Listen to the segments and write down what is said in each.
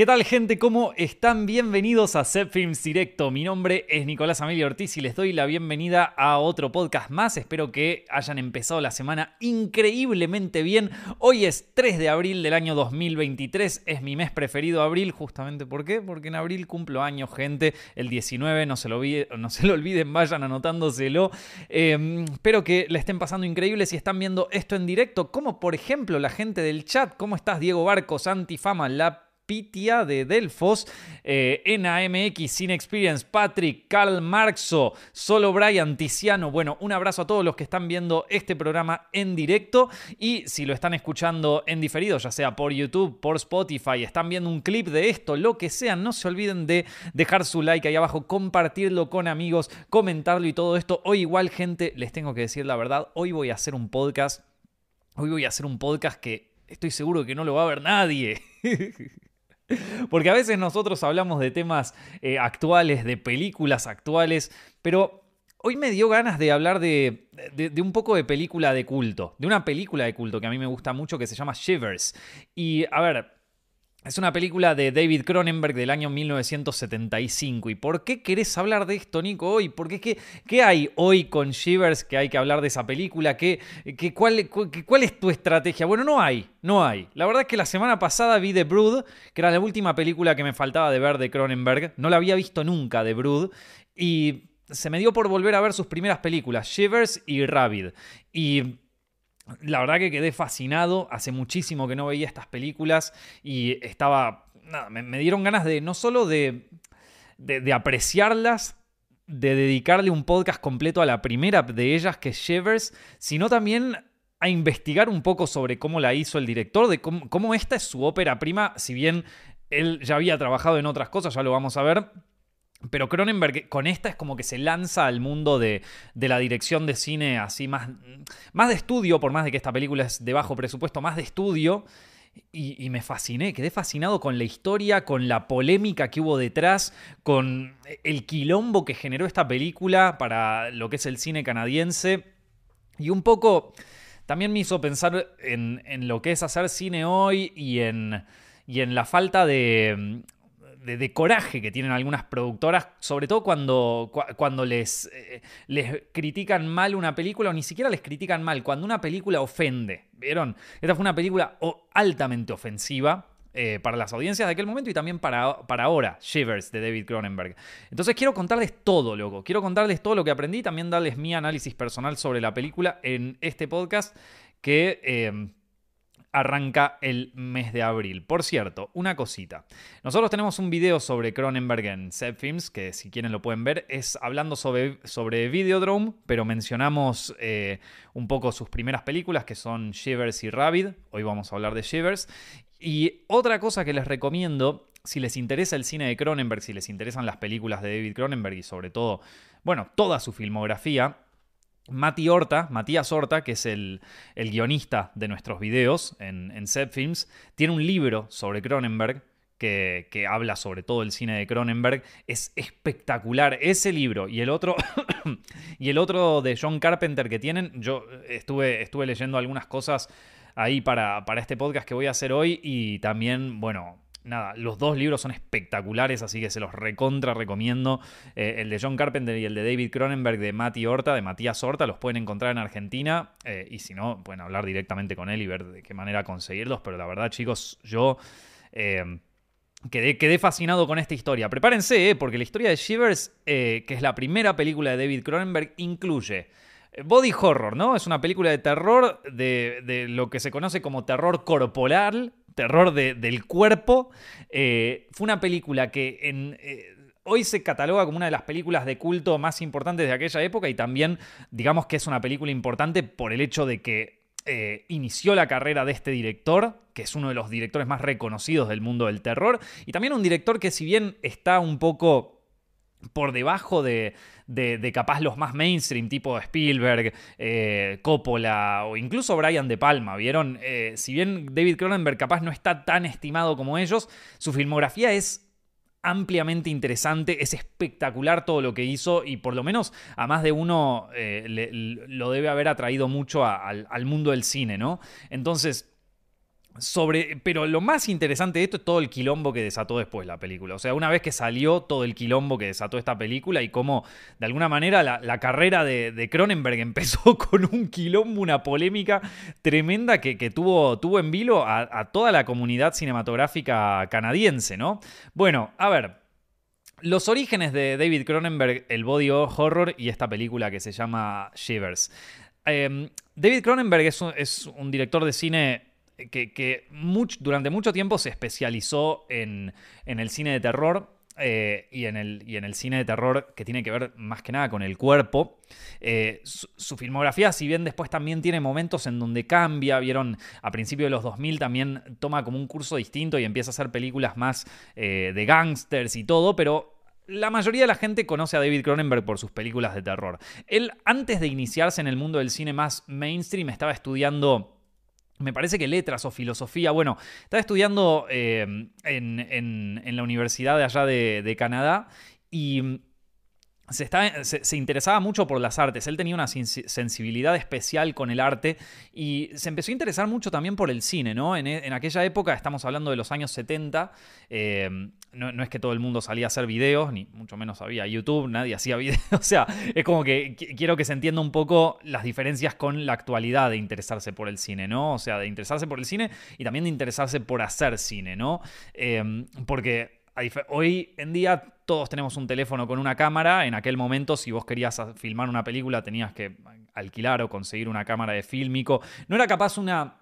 ¿Qué tal gente? ¿Cómo están? Bienvenidos a Set Directo. Mi nombre es Nicolás Amelio Ortiz y les doy la bienvenida a otro podcast más. Espero que hayan empezado la semana increíblemente bien. Hoy es 3 de abril del año 2023. Es mi mes preferido abril. Justamente ¿por qué? Porque en abril cumplo años, gente. El 19, no se lo, no se lo olviden, vayan anotándoselo. Em, espero que le estén pasando increíble si están viendo esto en directo. Como por ejemplo la gente del chat. ¿Cómo estás, Diego Barcos, Antifama, La Pitia de Delfos, eh, NAMX, Sin Experience, Patrick, Carl Marxo, Solo Brian, Tiziano. Bueno, un abrazo a todos los que están viendo este programa en directo y si lo están escuchando en diferido, ya sea por YouTube, por Spotify, están viendo un clip de esto, lo que sea, no se olviden de dejar su like ahí abajo, compartirlo con amigos, comentarlo y todo esto. Hoy igual, gente, les tengo que decir la verdad, hoy voy a hacer un podcast. Hoy voy a hacer un podcast que estoy seguro que no lo va a ver nadie. Porque a veces nosotros hablamos de temas eh, actuales, de películas actuales, pero hoy me dio ganas de hablar de, de, un poco de película de culto, de una película de culto que a mí me gusta mucho que se llama Shivers. Y a ver, es una película de David Cronenberg del año 1975. ¿Y por qué querés hablar de esto, Nico, hoy? Porque ¿qué, qué hay hoy con Shivers que hay que hablar de esa película? ¿Qué, qué, cuál, ¿Cuál es tu estrategia? Bueno, no hay, no hay. La verdad es que la semana pasada vi The Brood, que era la última película que me faltaba de ver de Cronenberg. No la había visto nunca, The Brood. Y se me dio por volver a ver sus primeras películas, Shivers y Rabid. Y la verdad que quedé fascinado, hace muchísimo que no veía estas películas y estaba, nada, me, dieron ganas de no solo de, de, apreciarlas, de dedicarle un podcast completo a la primera de ellas, que es Shivers, sino también a investigar un poco sobre cómo la hizo el director, de cómo, cómo esta es su ópera prima, si bien él ya había trabajado en otras cosas, ya lo vamos a ver, pero Cronenberg con esta es como que se lanza al mundo de, la dirección de cine así más, más de estudio, por más de que esta película es de bajo presupuesto, más de estudio. Y, me fasciné, quedé fascinado con la historia, con la polémica que hubo detrás, con el quilombo que generó esta película para lo que es el cine canadiense. Y un poco también me hizo pensar en, en lo que es hacer cine hoy y en, y en la falta de, de, coraje que tienen algunas productoras, sobre todo cuando, cuando les, eh, les critican mal una película o ni siquiera les critican mal, cuando una película ofende. ¿Vieron? Esta fue una película altamente ofensiva. Eh, para las audiencias de aquel momento y también para, para ahora, Shivers de David Cronenberg. Entonces quiero contarles todo, loco. Quiero contarles todo lo que aprendí, también darles mi análisis personal sobre la película en este podcast que eh, arranca el mes de abril. Por cierto, una cosita. Nosotros tenemos un video sobre Cronenberg en Films, que si quieren lo pueden ver, es hablando sobre, sobre Videodrome, pero mencionamos eh, un poco sus primeras películas, que son Shivers y Rabid. Hoy vamos a hablar de Shivers. Y otra cosa que les recomiendo, si les interesa el cine de Cronenberg, si les interesan las películas de David Cronenberg y sobre todo, bueno, toda su filmografía, Mati Horta, Matías Horta, que es el, guionista de nuestros videos en, en Films, tiene un libro sobre Cronenberg que, que, habla sobre todo el cine de Cronenberg. Es espectacular ese libro y el otro, y el otro de John Carpenter que tienen. Yo estuve, estuve leyendo algunas cosas ahí para, para este podcast que voy a hacer hoy y también, bueno, nada, los dos libros son espectaculares, así que se los recontra recomiendo. Eh, el de John Carpenter y el de David Cronenberg de Mati Horta, de Matías Horta, los pueden encontrar en Argentina. Eh, y si no, pueden hablar directamente con él y ver de qué manera conseguirlos. Pero la verdad, chicos, yo. Eh, quedé, quedé, fascinado con esta historia. Prepárense, porque la historia de Shivers, que es la primera película de David Cronenberg, incluye Body horror, ¿no? Es una película de terror, de, de, lo que se conoce como terror corporal, terror del cuerpo. Eh, fue una película que eh, hoy se cataloga como una de las películas de culto más importantes de aquella época y también digamos que es una película importante por el hecho de que eh, inició la carrera de este director, que es uno de los directores más reconocidos del mundo del terror, y también un director que si bien está un poco por debajo de, de, capaz los más mainstream, tipo Spielberg, eh, Coppola o incluso Brian De Palma, ¿vieron? Eh, si bien David Cronenberg capaz no está tan estimado como ellos, su filmografía es ampliamente interesante, es espectacular todo lo que hizo y por lo menos a más de uno eh, lo debe haber atraído mucho al, al mundo del cine, ¿no? Entonces, sobre, pero lo más interesante de esto es todo el quilombo que desató después la película. O sea, una vez que salió todo el quilombo que desató esta película y cómo, de alguna manera, la, carrera de, Cronenberg empezó con un quilombo, una polémica tremenda que, tuvo, tuvo en vilo a, toda la comunidad cinematográfica canadiense, ¿no? Bueno, a ver, los orígenes de David Cronenberg, el body horror y esta película que se llama Shivers. Em, David Cronenberg es un, director de cine que, durante mucho tiempo se especializó en, el cine de terror. Eh, y, en el, cine de terror que tiene que ver más que nada con el cuerpo. Eh, su, filmografía, si bien después también tiene momentos en donde cambia, vieron, a principios de los 2000 también toma como un curso distinto y empieza a hacer películas más eh, de gangsters y todo, pero la mayoría de la gente conoce a David Cronenberg por sus películas de terror. Él, antes de iniciarse en el mundo del cine más mainstream, estaba estudiando me parece que letras o filosofía. Bueno, estaba estudiando eh, en, la universidad de allá de, Canadá y se, interesaba mucho por las artes. Él tenía una sensibilidad especial con el arte y se empezó a interesar mucho también por el cine, ¿no? En, aquella época, estamos hablando de los años 70, eh, no, es que todo el mundo salía a hacer videos, ni mucho menos había YouTube, nadie hacía videos. o sea, es como que quiero que se entienda un poco las diferencias con la actualidad de interesarse por el cine, ¿no? O sea, de interesarse por el cine y también de interesarse por hacer cine, ¿no? Eh, porque hoy en día todos tenemos un teléfono con una cámara. En aquel momento, si vos querías filmar una película, tenías que alquilar o conseguir una cámara de fílmico. No era capaz una,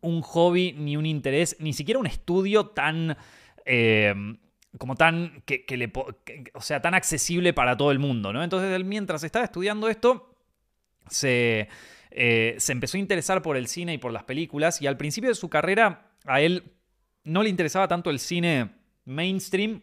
un hobby, ni un interés, ni siquiera un estudio tan. Eh, como tan. Que, o sea, tan accesible para todo el mundo, ¿no? Entonces, él, mientras estaba estudiando esto, se. Eh, se empezó a interesar por el cine y por las películas. Y al principio de su carrera, a él no le interesaba tanto el cine mainstream,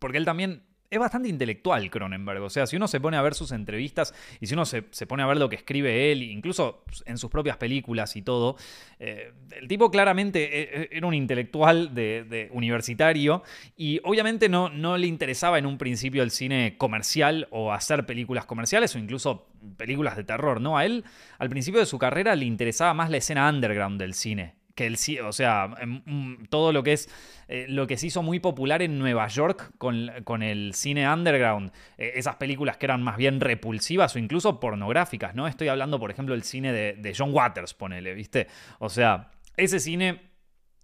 porque él también es bastante intelectual Cronenberg. O sea, si uno se pone a ver sus entrevistas y si uno se, pone a ver lo que escribe él, incluso en sus propias películas y todo, eh, el tipo claramente e, e, era un intelectual de, universitario y obviamente no, no le interesaba en un principio el cine comercial o hacer películas comerciales o incluso películas de terror. No, a él al principio de su carrera le interesaba más la escena underground del cine que el o sea, em, mm, todo lo que es eh, lo que se hizo muy popular en Nueva York con, el cine underground, eh, esas películas que eran más bien repulsivas o incluso pornográficas, ¿no? Estoy hablando, por ejemplo, del cine de, John Waters, ponele, ¿viste? O sea, ese cine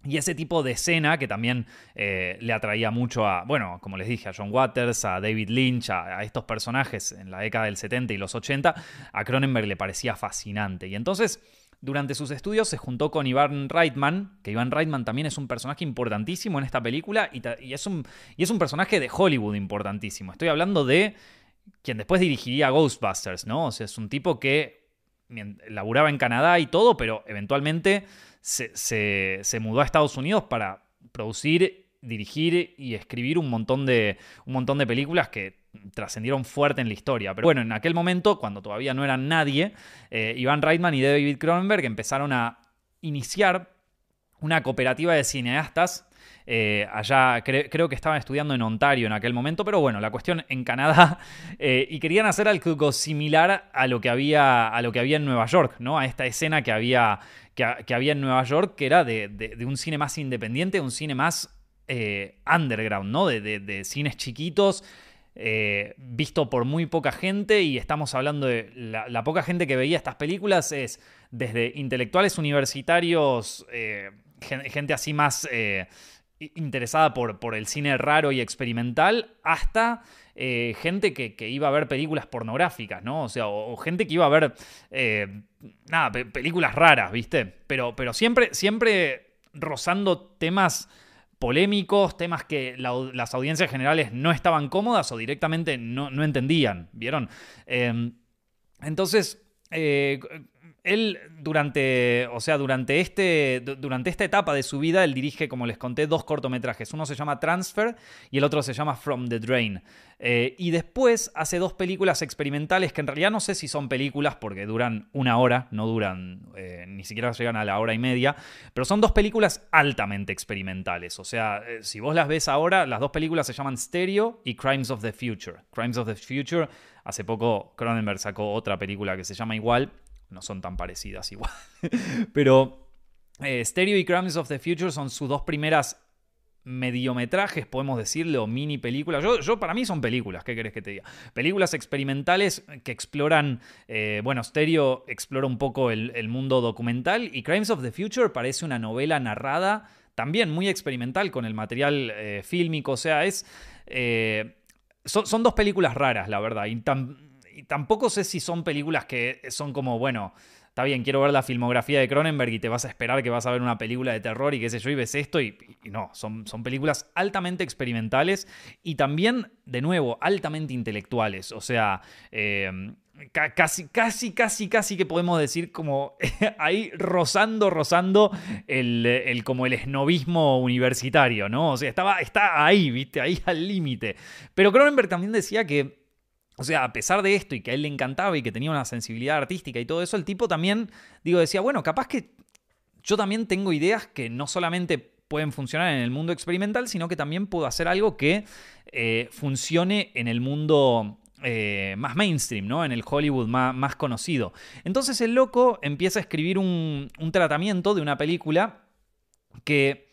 y ese tipo de escena que también eh, le atraía mucho a, bueno, como les dije, a John Waters, a David Lynch, a, a, estos personajes en la década del 70 y los 80, a Cronenberg le parecía fascinante. Y entonces durante sus estudios se juntó con Ivan Reitman, que Ivan Reitman también es un personaje importantísimo en esta película y, es, un, personaje de Hollywood importantísimo. Estoy hablando de quien después dirigiría Ghostbusters, ¿no? O sea, es un tipo que laburaba en Canadá y todo, pero eventualmente se, se mudó a Estados Unidos para producir, dirigir y escribir un montón de películas que trascendieron fuerte en la historia. Pero bueno, en aquel momento, cuando todavía no eran nadie, eh, Iván Reitman y David Cronenberg empezaron a iniciar una cooperativa de cineastas. Eh, allá creo que estaban estudiando en Ontario en aquel momento, pero bueno, la cuestión en Canadá eh, y querían hacer algo similar a lo que había a lo que había en Nueva York, ¿no? A esta escena que había que, había en Nueva York, que era de, un cine más independiente, un cine más underground, ¿no? de cines chiquitos eh, visto por muy poca gente y estamos hablando de la, poca gente que veía estas películas es desde intelectuales universitarios, eh, gente así más eh, interesada por, el cine raro y experimental, hasta gente que, iba a ver películas pornográficas, ¿no? O sea, o, gente que iba a ver, nada, películas raras, ¿viste? Pero, pero siempre, siempre rozando temas polémicos, temas que las audiencias generales no estaban cómodas o directamente no, entendían, ¿vieron? Em, entonces, eh, él durante, o sea, durante, este, durante esta etapa de su vida, él dirige, como les conté, dos cortometrajes. Uno se llama Transfer y el otro se llama From the Drain. Eh, y después hace dos películas experimentales que en realidad no sé si son películas porque duran una hora, no duran, eh, ni siquiera llegan a la hora y media, pero son dos películas altamente experimentales. O sea, eh, si vos las ves ahora, las dos películas se llaman Stereo y Crimes of the Future. Crimes of the Future, hace poco Cronenberg sacó otra película que se llama igual no son tan parecidas igual. Pero Eh, Stereo y Crimes of the Future son sus dos primeras mediometrajes, podemos decirle, o mini películas. Yo, yo, para mí son películas, ¿qué querés que te diga? Películas experimentales que exploran, eh, bueno, Stereo explora un poco el, mundo documental y Crimes of the Future parece una novela narrada, también muy experimental con el material eh, fílmico, o sea, es... Son, son, dos películas raras, la verdad, y tampoco sé si son películas que son como, bueno, está bien, quiero ver la filmografía de Cronenberg y te vas a esperar que vas a ver una película de terror y qué sé yo, y ves esto y, no, son, son películas altamente experimentales y también, de nuevo, altamente intelectuales. O sea, em, casi, casi, casi, casi que podemos decir como ahí rozando, rozando el, como el esnovismo universitario, ¿no? O sea, estaba, está ahí, viste, ahí al límite. Pero Cronenberg también decía que o sea, a pesar de esto y que a él le encantaba y que tenía una sensibilidad artística y todo eso, el tipo también, digo, decía, bueno, capaz que yo también tengo ideas que no solamente pueden funcionar en el mundo experimental, sino que también puedo hacer algo que eh, funcione en el mundo eh, más mainstream, ¿no? En el Hollywood más, conocido. Entonces el loco empieza a escribir un, tratamiento de una película que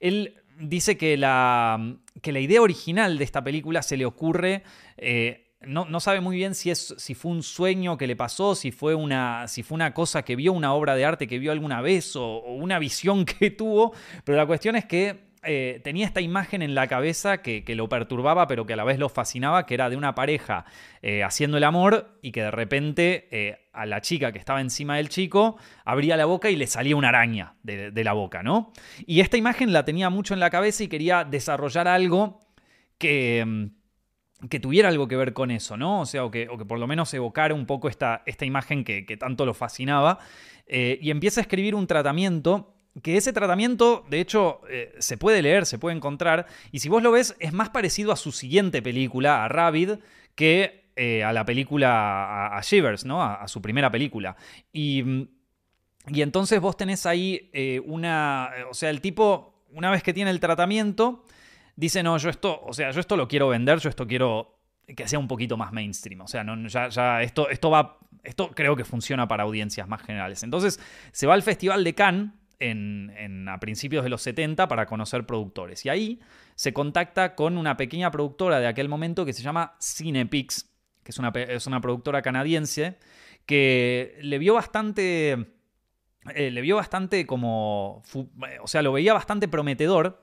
él dice que la, que la idea original de esta película se le ocurre eh, no, sabe muy bien si, es, si fue un sueño que le pasó, si fue, una, si fue una cosa que vio, una obra de arte que vio alguna vez o, una visión que tuvo, pero la cuestión es que eh, tenía esta imagen en la cabeza que, lo perturbaba, pero que a la vez lo fascinaba, que era de una pareja eh, haciendo el amor y que de repente eh, a la chica que estaba encima del chico abría la boca y le salía una araña de, de la boca, ¿no? Y esta imagen la tenía mucho en la cabeza y quería desarrollar algo que mm, que tuviera algo que ver con eso, ¿no? O sea, o que, por lo menos evocara un poco esta, esta imagen que, tanto lo fascinaba. Eh, y empieza a escribir un tratamiento que ese tratamiento, de hecho, eh, se puede leer, se puede encontrar, y si vos lo ves, es más parecido a su siguiente película, a Rabbit, que eh, a la película, a, Shivers, ¿no? A, su primera película. Y, y, entonces vos tenés ahí una, o sea, el tipo, una vez que tiene el tratamiento, dice, no, yo esto, o sea, yo esto lo quiero vender, yo esto quiero que sea un poquito más mainstream. O sea, no, ya, esto, esto va, esto creo que funciona para audiencias más generales. Entonces se va al Festival de Cannes en, a principios de los 70 para conocer productores. Y ahí se contacta con una pequeña productora de aquel momento que se llama Cinepix, que es una, es una productora canadiense, que le vio bastante... Eh, le vio bastante como... O sea, lo veía bastante prometedor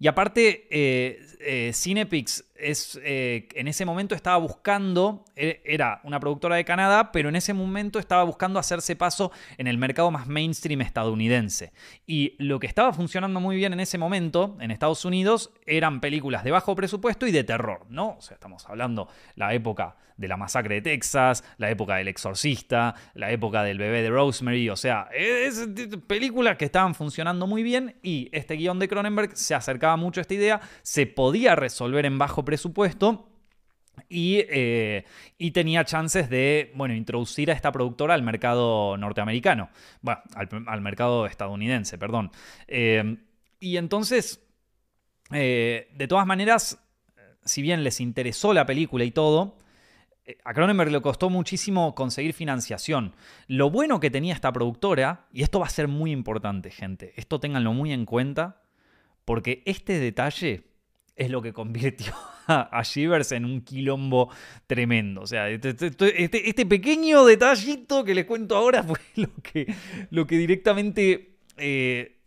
y aparte, eh, eh, Cinepix es, eh, en ese momento estaba buscando, e, era una productora de Canadá, pero en ese momento estaba buscando hacerse paso en el mercado más mainstream estadounidense. Y lo que estaba funcionando muy bien en ese momento en Estados Unidos eran películas de bajo presupuesto y de terror, ¿no? O sea, estamos hablando la época de la masacre de Texas, la época del exorcista, la época del bebé de Rosemary, o sea, es, películas que estaban funcionando muy bien y este guion de Cronenberg se acercaba mucho a esta idea, se podía resolver en bajo presupuesto. Y, eh, y, tenía chances de, bueno, introducir a esta productora al mercado norteamericano, bueno, al, mercado estadounidense, perdón. Eh, y entonces, eh, de todas maneras, si bien les interesó la película y todo, a Cronenberg le costó muchísimo conseguir financiación. Lo bueno que tenía esta productora, y esto va a ser muy importante, gente, esto ténganlo muy en cuenta, porque este detalle es lo que convirtió a Shivers en un quilombo tremendo. O sea, este, este, este, este, pequeño detallito que les cuento ahora fue lo que, lo que directamente eh,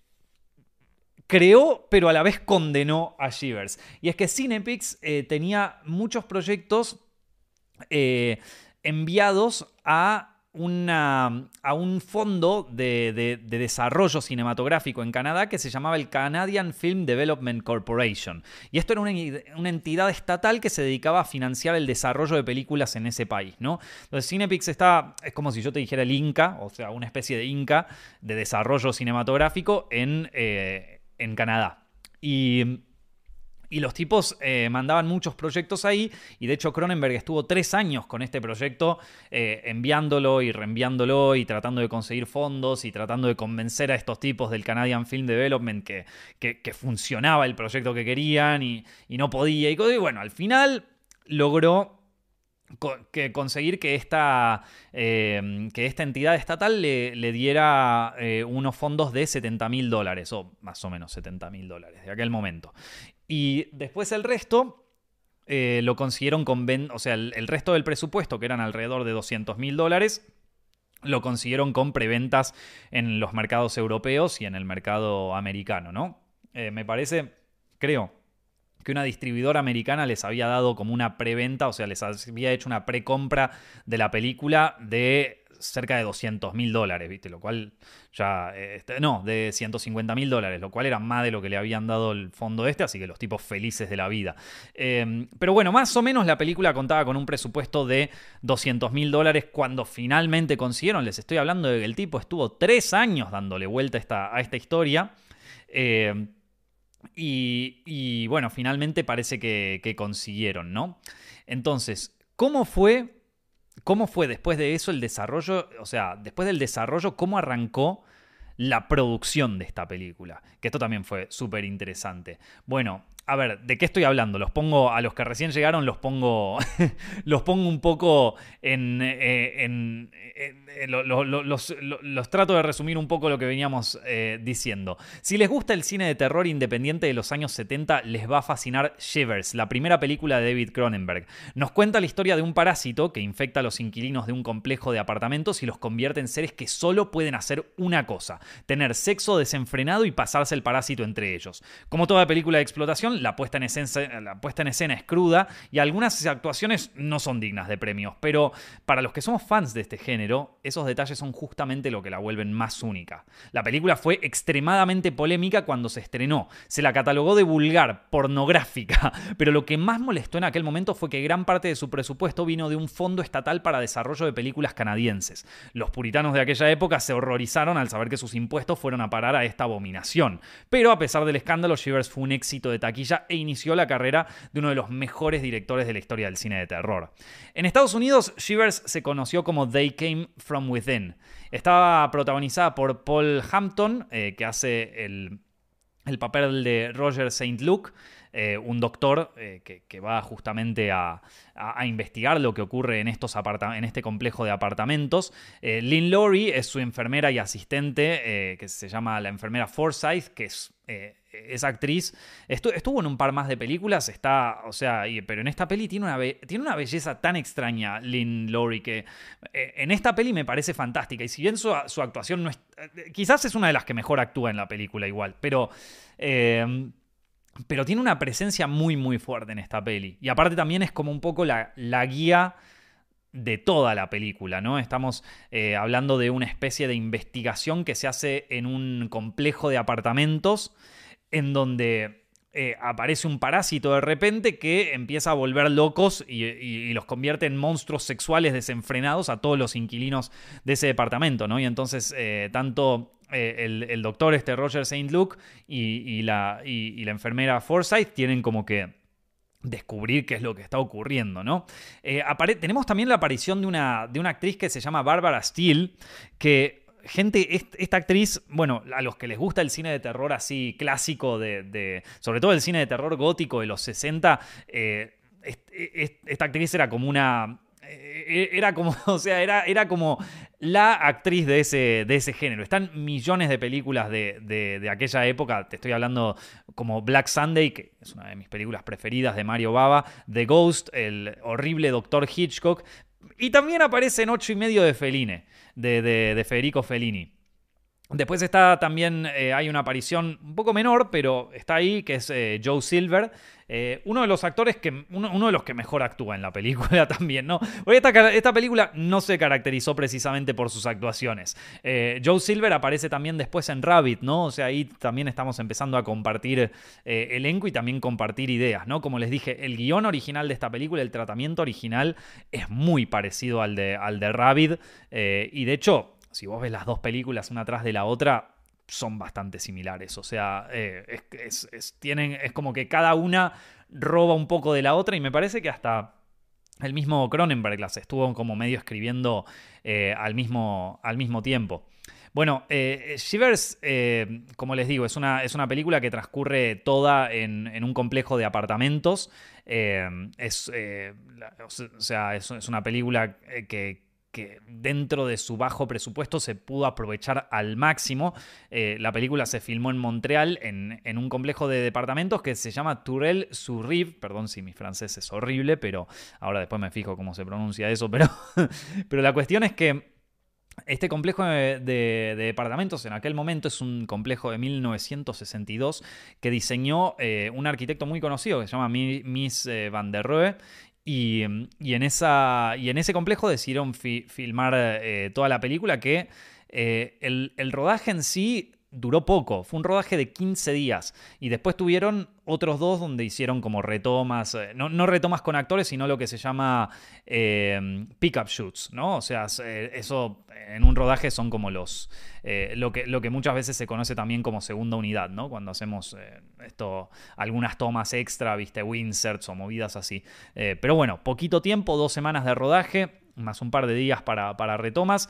creó, pero a la vez condenó a Shivers. Y es que Cinepix eh, tenía muchos proyectos eh, enviados a a un fondo de, desarrollo cinematográfico en Canadá que se llamaba el Canadian Film Development Corporation. Y esto era una, entidad estatal que se dedicaba a financiar el desarrollo de películas en ese país, ¿no? Entonces Cinepix está, es como si yo te dijera el Inca, o sea, una especie de Inca de desarrollo cinematográfico en, eh, en Canadá. Y y los tipos eh, mandaban muchos proyectos ahí y de hecho Cronenberg estuvo tres años con este proyecto eh, enviándolo y reenviándolo y tratando de conseguir fondos y tratando de convencer a estos tipos del Canadian Film Development que, funcionaba el proyecto que querían y, no podía. Y, bueno, al final logró conseguir que esta, que esta entidad estatal le, diera unos fondos de 70 mil dólares, o más o menos 70 mil dólares de aquel momento. Y después el resto lo consiguieron con... O sea, el, el, resto del presupuesto, que eran alrededor de 200 mil dólares, lo consiguieron con preventas en los mercados europeos y en el mercado americano, ¿no? Eh, me parece, creo, que una distribuidora americana les había dado como una preventa, o sea, les había hecho una precompra de la película de cerca de 200 mil dólares, ¿viste? Lo cual ya, este, no, de 150 mil dólares, lo cual era más de lo que le habían dado el fondo este, así que los tipos felices de la vida. Em, pero bueno, más o menos la película contaba con un presupuesto de 200 mil dólares cuando finalmente consiguieron, les estoy hablando de que el tipo estuvo tres años dándole vuelta a esta, historia. Em, y, bueno, finalmente parece que consiguieron, ¿no? Entonces, ¿cómo fue ¿Cómo fue después de eso el desarrollo? O sea, después del desarrollo, ¿cómo arrancó la producción de esta película? Que esto también fue súper interesante. Bueno, a ver, ¿de qué estoy hablando? Los pongo, a los que recién llegaron, los pongo, los pongo un poco en, eh, los, trato de resumir un poco lo que veníamos eh, diciendo. Si les gusta el cine de terror independiente de los años 70, les va a fascinar Shivers, la primera película de David Cronenberg. Nos cuenta la historia de un parásito que infecta a los inquilinos de un complejo de apartamentos y los convierte en seres que solo pueden hacer una cosa, tener sexo desenfrenado y pasarse el parásito entre ellos. Como toda película de explotación, la puesta en, escena, la puesta en escena es cruda y algunas actuaciones no son dignas de premios, pero para los que somos fans de este género, esos detalles son justamente lo que la vuelven más única. La película fue extremadamente polémica cuando se estrenó, se la catalogó de vulgar, pornográfica, pero lo que más molestó en aquel momento fue que gran parte de su presupuesto vino de un fondo estatal para desarrollo de películas canadienses. Los puritanos de aquella época se horrorizaron al saber que sus impuestos fueron a parar a esta abominación, pero a pesar del escándalo, Shivers fue un éxito de taquilla e inició la carrera de uno de los mejores directores de la historia del cine de terror. En Estados Unidos, Shivers se conoció como They Came From Within. Estaba protagonizada por Paul Hampton, eh, que hace el, papel de Roger St. Luke. Eh, un doctor eh, que, va justamente a, investigar lo que ocurre en, estos en este complejo de apartamentos. Lynn Laurie es su enfermera y asistente, que se llama la enfermera Forsyth, que es esa actriz estuvo en un par más de películas, está, o sea, pero en esta peli tiene una, belleza tan extraña, Lynn Laurie, que eh, en esta peli me parece fantástica. Y si bien su, actuación no es, eh, quizás es una de las que mejor actúa en la película igual, pero... Eh, pero tiene una presencia muy, muy fuerte en esta peli. Y aparte también es como un poco la guía de toda la película, ¿no? Estamos hablando de una especie de investigación que se hace en un complejo de apartamentos en donde eh, aparece un parásito de repente que empieza a volver locos y, los convierte en monstruos sexuales desenfrenados a todos los inquilinos de ese departamento, ¿no? Y entonces eh, tanto eh, el, doctor este Roger St. Luke y, la, y, la, enfermera Forsyth tienen como que descubrir qué es lo que está ocurriendo, ¿no? tenemos también la aparición de una, de una actriz que se llama Barbara Steele, que gente, esta actriz, bueno, a los que les gusta el cine de terror así clásico, de, sobre todo el cine de terror gótico de los 60, eh, esta actriz era como una... Eh, era como, o sea, era, era como la actriz de ese, de ese género. Están millones de películas de, de, aquella época. Te estoy hablando como Black Sunday, que es una de mis películas preferidas de Mario Baba. The Ghost, el horrible Doctor Hitchcock. Y también aparece en ocho y medio de Feline de, Federico Fellini. Después está también, eh, hay una aparición un poco menor, pero está ahí, que es eh, Joe Silver, eh, uno de los actores que, uno, de los que mejor actúa en la película también, ¿no? esta, esta película no se caracterizó precisamente por sus actuaciones. Joe Silver aparece también después en Rabbit, ¿no? O sea, ahí también estamos empezando a compartir elenco y también compartir ideas, ¿no? Como les dije, el guion original de esta película, el tratamiento original es muy parecido al de, al de Rabbit, y de hecho si vos ves las dos películas una tras de la otra, son bastante similares. O sea, eh, es, tienen, es como que cada una roba un poco de la otra y me parece que hasta el mismo Cronenberg las estuvo como medio escribiendo eh, al, mismo, al mismo tiempo. Bueno, eh, Shivers, como les digo, es una, es una película que transcurre toda en, un complejo de apartamentos. Es, o sea, es, una película que, dentro de su bajo presupuesto se pudo aprovechar al máximo. la película se filmó en Montreal, en, un complejo de departamentos que se llama Tourelle sur Rive. Perdón si mi francés es horrible, pero ahora después me fijo cómo se pronuncia eso. Pero, pero la cuestión es que este complejo de, departamentos en aquel momento es un complejo de 1962 que diseñó eh, un arquitecto muy conocido que se llama Miss eh, Van der Rohe. Y, en esa, y en ese complejo decidieron filmar eh, toda la película que el, el rodaje en sí duró poco, fue un rodaje de 15 días. Y después tuvieron otros dos donde hicieron como retomas, eh, no, retomas con actores, sino lo que se llama eh, pick-up shoots, ¿no? O sea, eh, eso en un rodaje son como los, lo, que, lo que muchas veces se conoce también como segunda unidad, ¿no? Cuando hacemos esto, algunas tomas extra, viste, winserts o movidas así. pero bueno, poquito tiempo, dos semanas de rodaje, más un par de días para, para retomas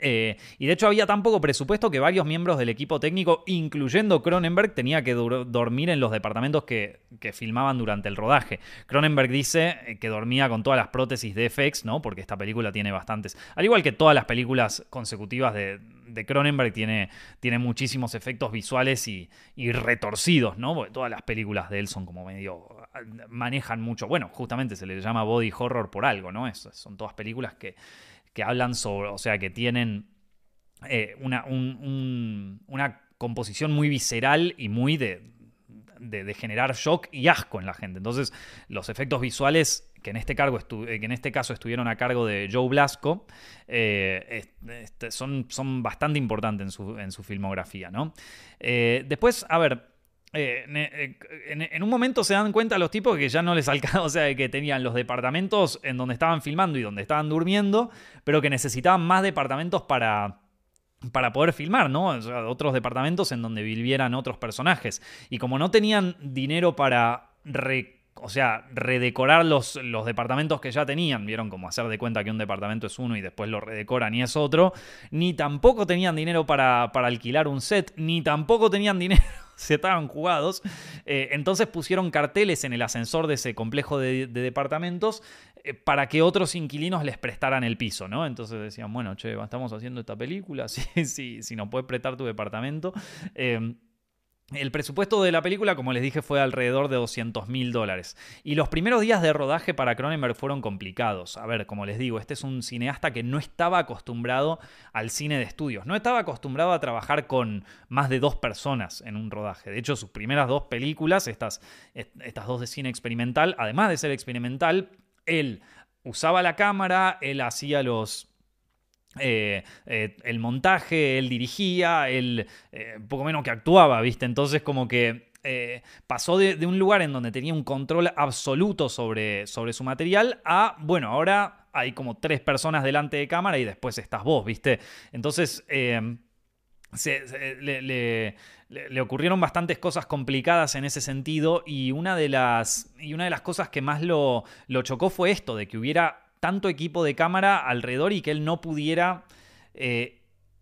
eh, y de hecho había tan poco presupuesto que varios miembros del equipo técnico, incluyendo Cronenberg, tenía que dormir en los departamentos que, filmaban durante el rodaje. Cronenberg dice eh, que dormía con todas las prótesis de FX, ¿no? Porque esta película tiene bastantes. Al igual que todas las películas consecutivas de, Cronenberg, tiene, tiene, muchísimos efectos visuales y, retorcidos, ¿no? Porque todas las películas de él son como medio. manejan mucho. Bueno, justamente se le llama body horror por algo, ¿no? son todas películas que que hablan sobre, o sea, que tienen eh, una, una, composición muy visceral y muy de, de, generar shock y asco en la gente. Entonces, los efectos visuales que en este, cargo eh, que en este caso estuvieron a cargo de Joe Blasco, eh, este, son, son bastante importantes en su, en su filmografía. ¿no? después, a ver, eh, eh, en, un momento se dan cuenta los tipos que ya no les alcanzaba, o sea, que tenían los departamentos en donde estaban filmando y donde estaban durmiendo, pero que necesitaban más departamentos para, para poder filmar, ¿no? O sea, otros departamentos en donde vivieran otros personajes. Y como no tenían dinero para o sea, redecorar los, los, departamentos que ya tenían, vieron como hacer de cuenta que un departamento es uno y después lo redecoran y es otro, ni tampoco tenían dinero para, para alquilar un set, ni tampoco tenían dinero se estaban jugados. Eh, entonces pusieron carteles en el ascensor de ese complejo de, departamentos eh, para que otros inquilinos les prestaran el piso, ¿no? Entonces decían, bueno, che, estamos haciendo esta película, sí, sí, si nos puedes prestar tu departamento. Eh, el presupuesto de la película, como les dije, fue alrededor de 200 mil dólares. Y los primeros días de rodaje para Cronenberg fueron complicados. A ver, como les digo, este es un cineasta que no estaba acostumbrado al cine de estudios. No estaba acostumbrado a trabajar con más de dos personas en un rodaje. De hecho, sus primeras dos películas, estas, estas dos de cine experimental, además de ser experimental, él usaba la cámara, él hacía los eh, eh, el montaje, él dirigía, él eh, poco menos que actuaba, ¿viste? Entonces como que pasó de, un lugar en donde tenía un control absoluto sobre, sobre su material a, bueno, ahora hay como tres personas delante de cámara y después estás vos, ¿viste? Entonces... le, ocurrieron bastantes cosas complicadas en ese sentido y una de las, y una de las cosas que más lo, lo chocó fue esto, de que hubiera tanto equipo de cámara alrededor y que él no pudiera eh,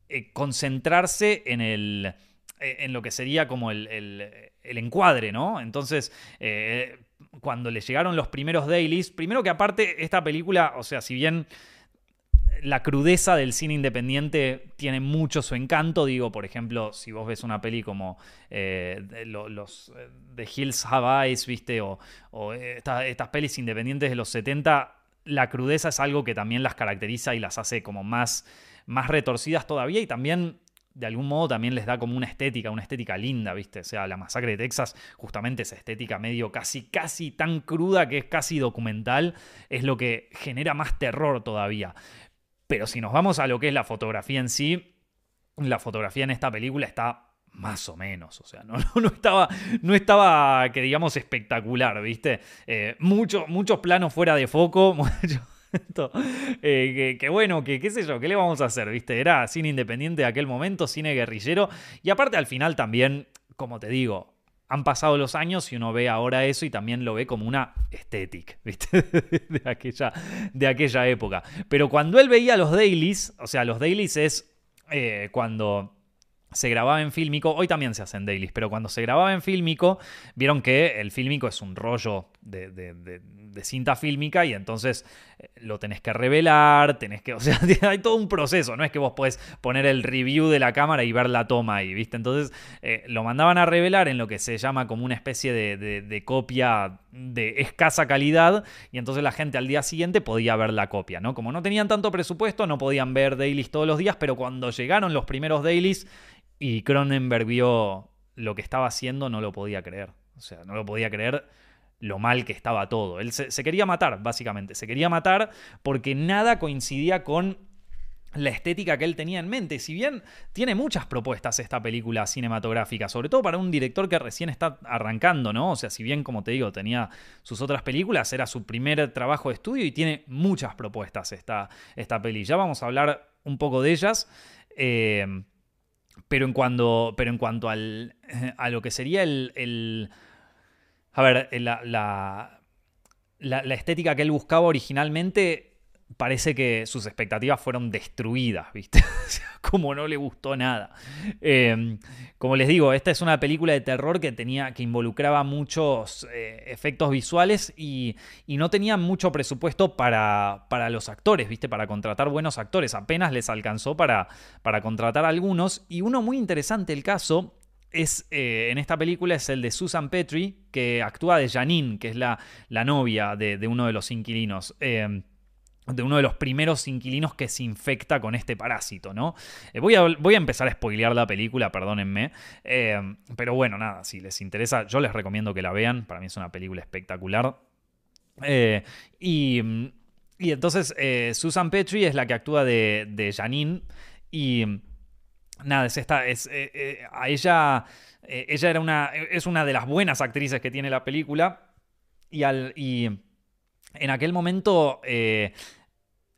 eh, concentrarse en el eh, en lo que sería como el, encuadre, ¿no? Entonces, cuando le llegaron los primeros dailies, primero que aparte esta película, o sea, si bien la crudeza del cine independiente tiene mucho su encanto. Digo, por ejemplo, si vos ves una peli como los The Hills Have Eyes, ¿viste? O, estas pelis independientes de los 70 la crudeza es algo que también las caracteriza y las hace como más, más retorcidas todavía y también de algún modo también les da como una estética, una estética linda, ¿viste? O sea, la masacre de Texas, justamente esa estética medio casi, casi tan cruda que es casi documental, es lo que genera más terror todavía. Pero si nos vamos a lo que es la fotografía en sí, la fotografía en esta película está más o menos, o sea, no, no, estaba, no estaba, que digamos, espectacular, ¿viste? Eh, muchos planos fuera de foco, eh, que, bueno, que qué sé yo, ¿qué le vamos a hacer? ¿Viste? Era cine independiente de aquel momento, cine guerrillero, y aparte al final también, como te digo, han pasado los años y uno ve ahora eso y también lo ve como una estética, ¿viste? De aquella, de aquella época. Pero cuando él veía los dailies, o sea, los dailies es eh, cuando se grababa en fílmico, hoy también se hacen dailies, pero cuando se grababa en fílmico, vieron que el fílmico es un rollo de, cinta fílmica y entonces eh, lo tenés que revelar, tenés que, o sea, hay todo un proceso, no es que vos podés poner el review de la cámara y ver la toma ahí, ¿viste? Entonces eh, lo mandaban a revelar en lo que se llama como una especie de, copia de escasa calidad y entonces la gente al día siguiente podía ver la copia, ¿no? Como no tenían tanto presupuesto, no podían ver dailies todos los días, pero cuando llegaron los primeros dailies, y Cronenberg vio lo que estaba haciendo, no lo podía creer. O sea, no lo podía creer lo mal que estaba todo. Él se, quería matar, básicamente. Se quería matar porque nada coincidía con la estética que él tenía en mente. Si bien tiene muchas propuestas esta película cinematográfica, sobre todo para un director que recién está arrancando, ¿no? O sea, si bien, como te digo, tenía sus otras películas, era su primer trabajo de estudio y tiene muchas propuestas esta, esta peli. Ya vamos a hablar un poco de ellas. Eh, pero en, cuanto, pero en cuanto al, a lo que sería el... a ver, la, la, la, estética que él buscaba originalmente parece que sus expectativas fueron destruidas, ¿viste? como no le gustó nada. Em, como les digo, esta es una película de terror que tenía, que involucraba muchos eh, efectos visuales y, no tenía mucho presupuesto para, para, los actores, ¿viste? Para contratar buenos actores. Apenas les alcanzó para, para contratar algunos. Y uno muy interesante el caso es, eh, en esta película es el de Susan Petrie, que actúa de Janine, que es la, la novia de, uno de los inquilinos. Em, de uno de los primeros inquilinos que se infecta con este parásito, ¿no? Eh, voy, a, voy, a, empezar a spoilear la película, perdónenme. Eh, pero bueno, nada, si les interesa, yo les recomiendo que la vean. Para mí es una película espectacular. Eh, y, entonces Susan Petrie es la que actúa de, Janine. Y nada, es esta. Es, a ella. ella era una. Es una de las buenas actrices que tiene la película. Y al. Y, en aquel momento eh,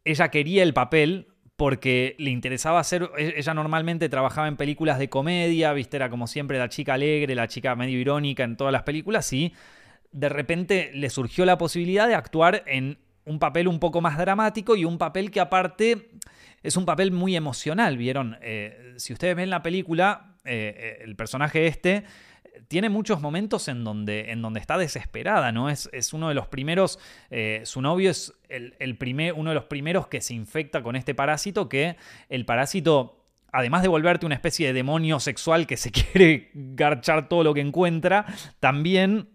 ella quería el papel porque le interesaba hacer, e-, ella normalmente trabajaba en películas de comedia, viste, era como siempre la chica alegre, la chica medio irónica en todas las películas y de repente le surgió la posibilidad de actuar en un papel un poco más dramático y un papel que aparte es un papel muy emocional, ¿vieron? Eh, si ustedes ven la película, eh, el personaje este tiene muchos momentos en donde, en donde está desesperada, ¿no? Es, es uno de los primeros, eh, su novio es el, primer, uno de los primeros que se infecta con este parásito, que el parásito además de volverte una especie de demonio sexual que se quiere garchar todo lo que encuentra, también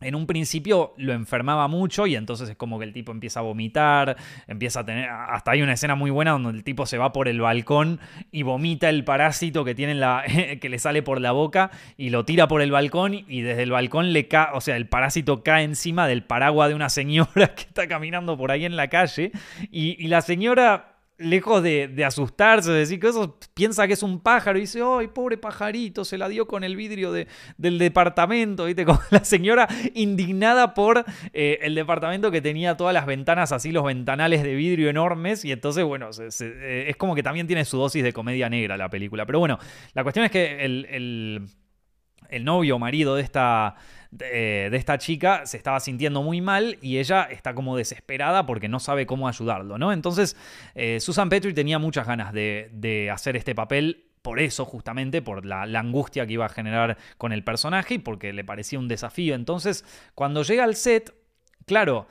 en un principio lo enfermaba mucho y entonces es como que el tipo empieza a vomitar, empieza a tener, hasta hay una escena muy buena donde el tipo se va por el balcón y vomita el parásito que tiene la, que le sale por la boca y lo tira por el balcón y desde el balcón le cae, o sea, el parásito cae encima del paraguas de una señora que está caminando por ahí en la calle y, y la señora lejos de, asustarse, de decir que eso, piensa que es un pájaro y dice, ¡ay, pobre pajarito! Se la dio con el vidrio del departamento, ¿viste? Como la señora indignada por eh, el departamento que tenía todas las ventanas así, los ventanales de vidrio enormes, y entonces, bueno, eh, es como que también tiene su dosis de comedia negra la película. Pero bueno, la cuestión es que el, el novio o marido de esta de, esta chica se estaba sintiendo muy mal y ella está como desesperada porque no sabe cómo ayudarlo, ¿no? Entonces, eh, Susan Petrie tenía muchas ganas de, hacer este papel por eso, justamente, por la, la, angustia que iba a generar con el personaje y porque le parecía un desafío. Entonces, cuando llega al set, claro,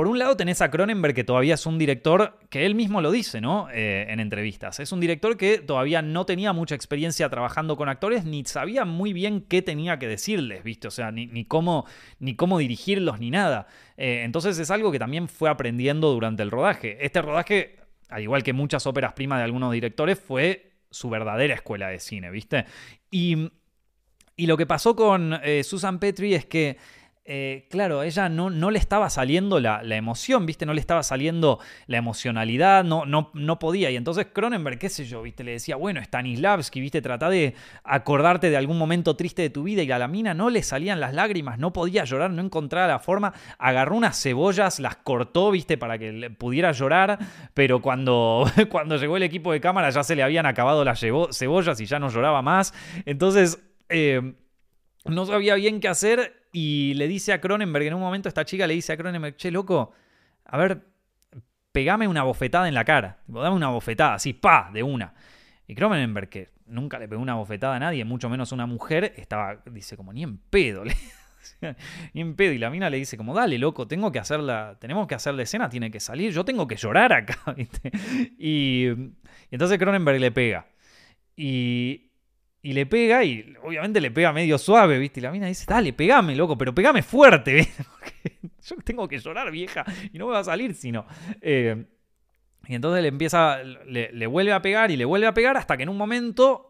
por un lado tenés a Cronenberg, que todavía es un director que él mismo lo dice, ¿no? Eh, en entrevistas. Es un director que todavía no tenía mucha experiencia trabajando con actores, ni sabía muy bien qué tenía que decirles, ¿viste? O sea, ni, cómo, ni cómo dirigirlos, ni nada. Eh, entonces es algo que también fue aprendiendo durante el rodaje. Este rodaje, al igual que muchas óperas primas de algunos directores, fue su verdadera escuela de cine, ¿viste? Y, lo que pasó con eh, Susan Petrie es que eh, claro, ella no, no, le estaba saliendo la, emoción, ¿viste? No le estaba saliendo la emocionalidad, no, no, no podía. Y entonces Cronenberg, qué sé yo, ¿viste? Le decía, bueno, Stanislavski, ¿viste? Trata de acordarte de algún momento triste de tu vida y a la mina no le salían las lágrimas, no podía llorar, no encontraba la forma. Agarró unas cebollas, las cortó, ¿viste? Para que pudiera llorar, pero cuando, cuando llegó el equipo de cámara ya se le habían acabado las cebollas y ya no lloraba más. Entonces... Eh, no sabía bien qué hacer y le dice a Cronenberg, en un momento esta chica le dice a Cronenberg, che, loco, a ver, pegame una bofetada en la cara, dame una bofetada, así, pa, de una. Y Cronenberg, que nunca le pegó una bofetada a nadie, mucho menos a una mujer, estaba, dice, como ni en pedo. ni en pedo. Y la mina le dice, como, dale, loco, tengo que hacerla, tenemos que hacer la escena, tiene que salir, yo tengo que llorar acá, Y, y entonces Cronenberg le pega. Y, y le pega, y obviamente le pega medio suave, ¿viste? Y la mina dice, dale, pegame, loco, pero pegame fuerte, ¿viste? Porque yo tengo que llorar, vieja, y no me va a salir si no. Eh, y entonces le empieza, le, vuelve a pegar y le vuelve a pegar hasta que en un momento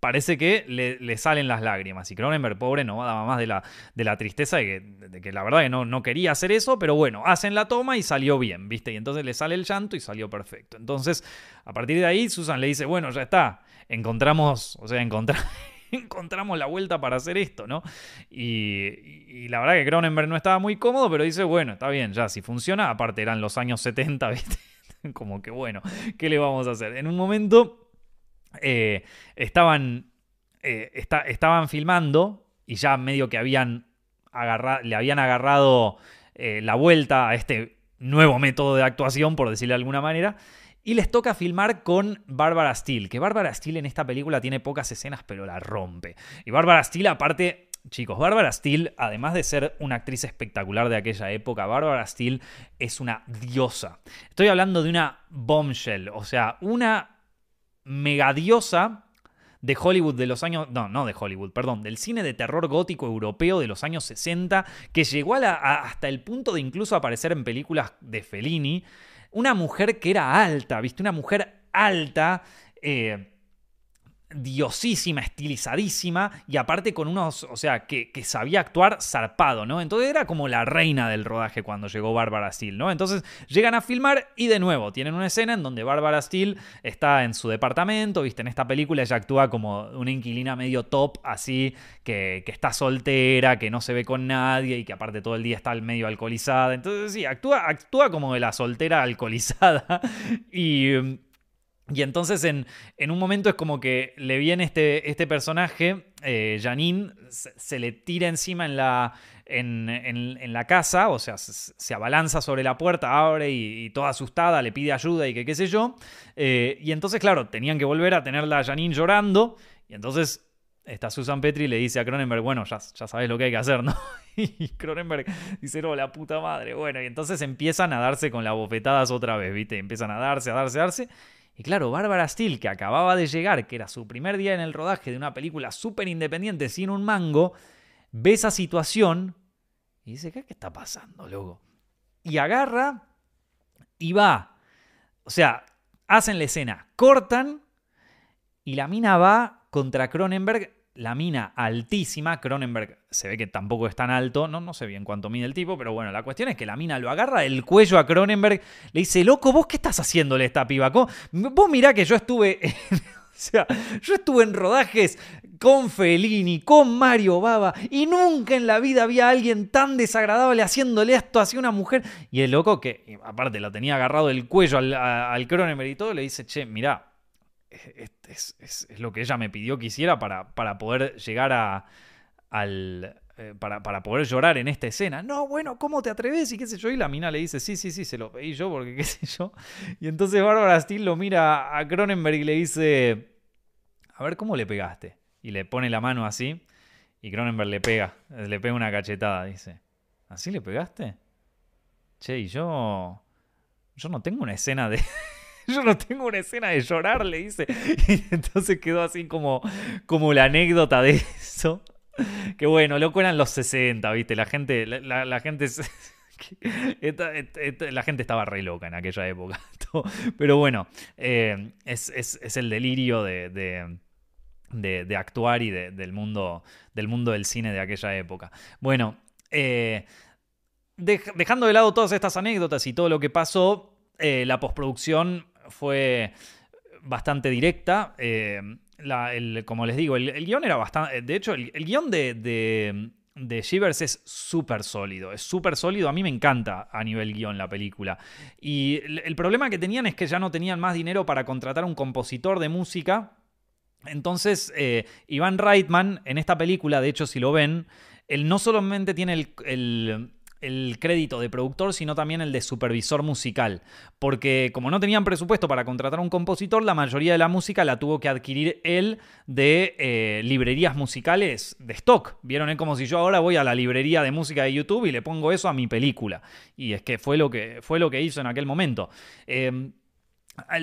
parece que le, salen las lágrimas. Y Cronenberg, pobre, no daba más de la, de la tristeza de que, la verdad que no, no quería hacer eso, pero bueno, hacen la toma y salió bien, ¿viste? Y entonces le sale el llanto y salió perfecto. Entonces, a partir de ahí, Susan le dice, bueno, ya está, encontramos, o sea, encontramos... la vuelta para hacer esto, ¿no? Y, la verdad que Cronenberg no estaba muy cómodo, pero dice, bueno, está bien, ya, si funciona, aparte eran los años 70, ¿viste? Como que bueno, ¿qué le vamos a hacer? En un momento eh, estaban, eh, estaban filmando y ya medio que habían agarrado, le habían agarrado eh, la vuelta a este nuevo método de actuación, por decirlo de alguna manera. Y les toca filmar con Barbara Steele, que Barbara Steele en esta película tiene pocas escenas, pero la rompe. Y Barbara Steele, aparte, Chicos, Barbara Steele, además de ser una actriz espectacular de aquella época, Barbara Steele es una diosa. Estoy hablando de una bombshell, o sea, una megadiosa de Hollywood de los años, no, no de Hollywood, perdón, del cine de terror gótico europeo de los años 60, que llegó hasta el punto de incluso aparecer en películas de Fellini. Una mujer que era alta, ¿viste? Una mujer alta. Eh, diosísima, estilizadísima y aparte con unos, o sea, que, sabía actuar zarpado, ¿no? Entonces era como la reina del rodaje cuando llegó Bárbara Steele, ¿no? Entonces llegan a filmar y de nuevo tienen una escena en donde Bárbara Steele está en su departamento, viste, en esta película ella actúa como una inquilina medio top, así, que, que está soltera, que no se ve con nadie y que aparte todo el día está medio alcoholizada. Entonces sí, actúa, actúa como de la soltera alcoholizada y y entonces en, un momento es como que le viene este, este personaje, eh, Janine, se, le tira encima en la, en, la casa, o sea, se, abalanza sobre la puerta, abre y, toda asustada le pide ayuda y que qué sé yo. Eh, y entonces, claro, tenían que volver a tenerla a Janine llorando. Y entonces esta Susan Petri le dice a Cronenberg, bueno, ya, ya sabes lo que hay que hacer, ¿no? Y Cronenberg dice, no, la puta madre. Bueno, y entonces empiezan a darse con las bofetadas otra vez, ¿viste? Empiezan a darse, a darse, a darse. Y claro, Bárbara Steele, que acababa de llegar, que era su primer día en el rodaje de una película súper independiente sin un mango, ve esa situación y dice, ¿qué, está pasando, loco? Y agarra y va. O sea, hacen la escena, cortan y la mina va contra Cronenberg la mina altísima, Cronenberg se ve que tampoco es tan alto, no, no sé bien cuánto mide el tipo, pero bueno, la cuestión es que la mina lo agarra el cuello a Cronenberg, le dice, loco, ¿vos qué estás haciéndole a esta piba? Vos mirá que yo estuve... o sea, yo estuve en rodajes con Fellini, con Mario Baba, y nunca en la vida había alguien tan desagradable haciéndole esto hacia una mujer. Y el loco, que aparte lo tenía agarrado el cuello al, al Cronenberg y todo, le dice, che, mirá, es, lo que ella me pidió que hiciera para, para poder llegar a, al... Eh, para, poder llorar en esta escena. No, bueno, ¿cómo te atreves? Y qué sé yo. Y la mina le dice, sí, sí, sí, se lo pedí yo porque qué sé yo. Y entonces Bárbara Steele lo mira a Cronenberg y le dice, a ver, ¿cómo le pegaste? Y le pone la mano así. Y Cronenberg le pega, le pega una cachetada. Dice, ¿así le pegaste? Che, y yo... Yo no tengo una escena de... yo no tengo una escena de llorar, le dice. Y entonces quedó así como, como la anécdota de eso. Que bueno, loco eran los 60, ¿viste? La gente, la, gente... la gente estaba re loca en aquella época. Pero bueno, eh, es, el delirio de, de, actuar y del, mundo, del mundo del cine de aquella época. Bueno, eh, dejando de lado todas estas anécdotas y todo lo que pasó, eh, la postproducción fue bastante directa. Eh, como les digo, el, guion era bastante... De hecho, el, guion de, de, Shivers es súper sólido, es súper sólido. A mí me encanta a nivel guion la película. Y el, problema que tenían es que ya no tenían más dinero para contratar un compositor de música. Entonces, eh, Iván Reitman en esta película, de hecho, si lo ven, él no solamente tiene el crédito de productor, sino también el de supervisor musical. Porque como no tenían presupuesto para contratar a un compositor, la mayoría de la música la tuvo que adquirir él de eh, librerías musicales de stock. Vieron, es como si yo ahora voy a la librería de música de YouTube y le pongo eso a mi película. Y es que fue lo que, fue lo que hizo en aquel momento. Eh,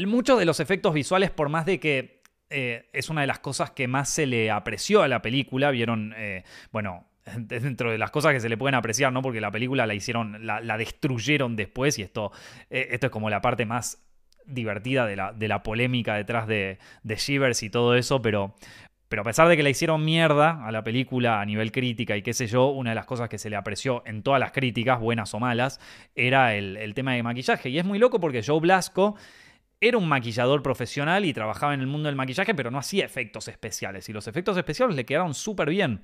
muchos de los efectos visuales, por más de que eh, es una de las cosas que más se le apreció a la película, vieron, bueno, dentro de las cosas que se le pueden apreciar, ¿no? Porque la película la hicieron, la, destruyeron después y esto, eh, esto es como la parte más divertida de la, de la polémica detrás de, de, Shivers y todo eso, pero, pero a pesar de que la hicieron mierda a la película a nivel crítica y qué sé yo, una de las cosas que se le apreció en todas las críticas, buenas o malas, era el, el tema de maquillaje. Y es muy loco porque Joe Blasco era un maquillador profesional y trabajaba en el mundo del maquillaje, pero no hacía efectos especiales. Y los efectos especiales le quedaron súper bien.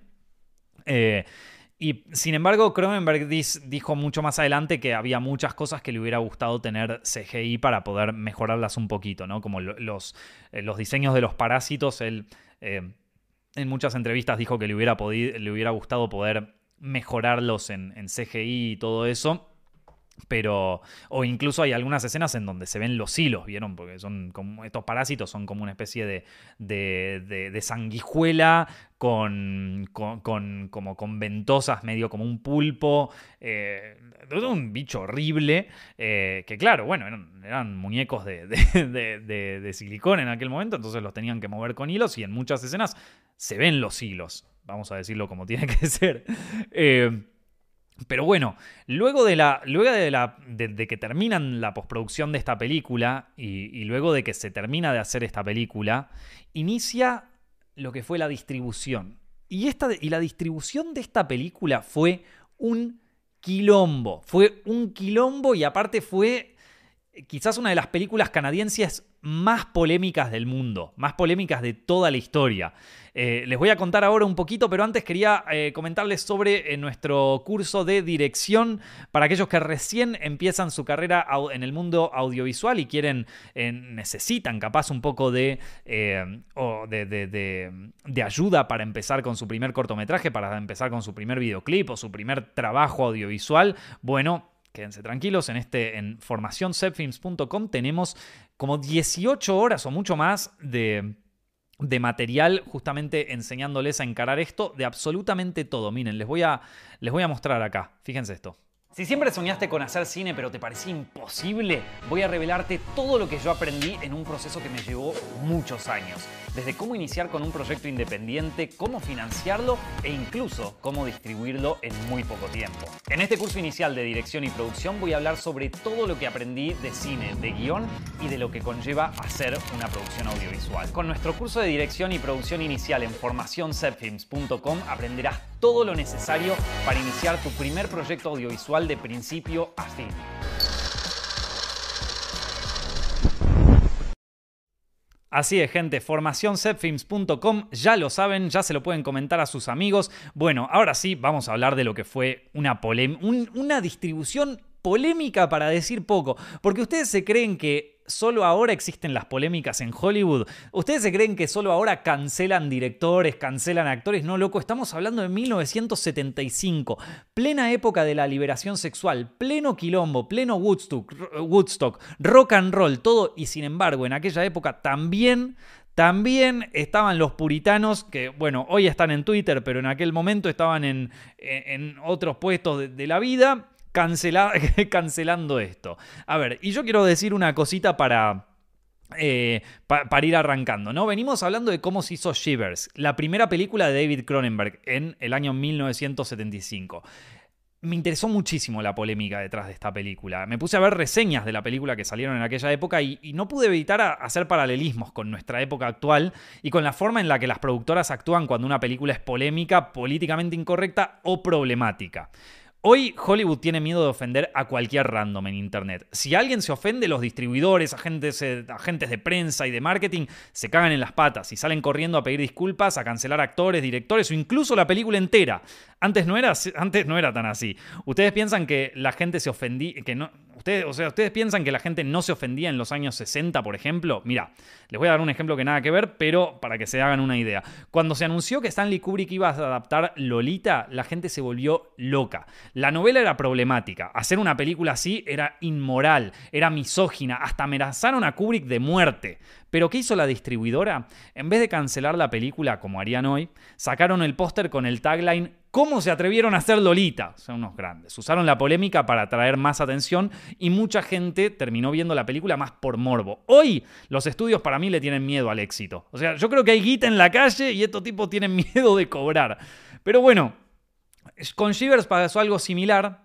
Eh, y sin embargo, Cronenberg dijo mucho más adelante que había muchas cosas que le hubiera gustado tener CGI para poder mejorarlas un poquito, ¿no? Como los, eh, los diseños de los parásitos, él eh, en muchas entrevistas dijo que le hubiera, le hubiera gustado poder mejorarlos en, en CGI y todo eso. Pero, o incluso hay algunas escenas en donde se ven los hilos, ¿vieron? Porque son como, estos parásitos son como una especie de, de, sanguijuela con, con, como con ventosas, medio como un pulpo. Eh, un bicho horrible. Eh, que claro, bueno, eran, muñecos de, de, en aquel momento, entonces los tenían que mover con hilos y en muchas escenas se ven los hilos. Vamos a decirlo como tiene que ser. Eh, pero bueno, luego de, la, luego de, la, que terminan la postproducción de esta película y, luego de que se termina de hacer esta película, inicia lo que fue la distribución. Y, esta, y la distribución de esta película fue un quilombo. Fue un quilombo y aparte fue quizás una de las películas canadienses más polémicas del mundo, más polémicas de toda la historia. Eh, les voy a contar ahora un poquito, pero antes quería eh, comentarles sobre eh, nuestro curso de dirección para aquellos que recién empiezan su carrera en el mundo audiovisual y quieren, necesitan capaz un poco de, de, ayuda para empezar con su primer cortometraje, para empezar con su primer videoclip o su primer trabajo audiovisual. Bueno, Quédense tranquilos, en este en formacioncepfilms.com tenemos como 18 horas o mucho más de, de material justamente enseñándoles a encarar esto de absolutamente todo. Miren, les voy a, les voy a mostrar acá. Fíjense esto. Si siempre soñaste con hacer cine pero te parecía imposible, voy a revelarte todo lo que yo aprendí en un proceso que me llevó muchos años. Desde cómo iniciar con un proyecto independiente, cómo financiarlo e incluso cómo distribuirlo en muy poco tiempo. En este curso inicial de dirección y producción voy a hablar sobre todo lo que aprendí de cine, de guion y de lo que conlleva hacer una producción audiovisual. Con nuestro curso de dirección y producción inicial en formacioncepfilms.com aprenderás todo lo necesario para iniciar tu primer proyecto audiovisual de principio a fin. Así es, gente, formacioncepfilms.com, ya lo saben, ya se lo pueden comentar a sus amigos. Bueno, ahora sí, vamos a hablar de lo que fue una, una distribución polémica para decir poco, porque ustedes se creen que solo ahora existen las polémicas en Hollywood. ¿Ustedes se creen que solo ahora cancelan directores, cancelan actores? No, loco, estamos hablando de 1975, plena época de la liberación sexual, pleno quilombo, pleno Woodstock, rock and roll, todo. Y sin embargo, en aquella época también también estaban los puritanos, que bueno, hoy están en Twitter, pero en aquel momento estaban en otros puestos de, la vida. cancelando esto. A ver, y yo quiero decir una cosita para, eh, para ir arrancando, ¿no? Venimos hablando de cómo se hizo Shivers, la primera película de David Cronenberg en el año 1975. Me interesó muchísimo la polémica detrás de esta película. Me puse a ver reseñas de la película que salieron en aquella época y, y no pude evitar hacer paralelismos con nuestra época actual y con la forma en la que las productoras actúan cuando una película es polémica, políticamente incorrecta o problemática. Hoy Hollywood tiene miedo de ofender a cualquier random en Internet. Si alguien se ofende, los distribuidores, agentes, eh, agentes de prensa y de marketing se cagan en las patas y salen corriendo a pedir disculpas, a cancelar actores, directores o incluso la película entera. Antes no era, antes no era tan así. Ustedes piensan que la gente se ofendía, que no, Ustedes, o sea, ¿ustedes piensan que la gente no se ofendía en los años 60, por ejemplo? Mira, les voy a dar un ejemplo que nada que ver, pero para que se hagan una idea. Cuando se anunció que Stanley Kubrick iba a adaptar Lolita, la gente se volvió loca. La novela era problemática. Hacer una película así era inmoral, era misógina, hasta amenazaron a Kubrick de muerte. Pero ¿qué hizo la distribuidora? En vez de cancelar la película como harían hoy, sacaron el póster con el tagline ¿Cómo se atrevieron a hacer Lolita? Son unos grandes. Usaron la polémica para atraer más atención y mucha gente terminó viendo la película más por morbo. Hoy los estudios para mí le tienen miedo al éxito. O sea, yo creo que hay guita en la calle y estos tipos tienen miedo de cobrar. Pero bueno, con Shivers pasó algo similar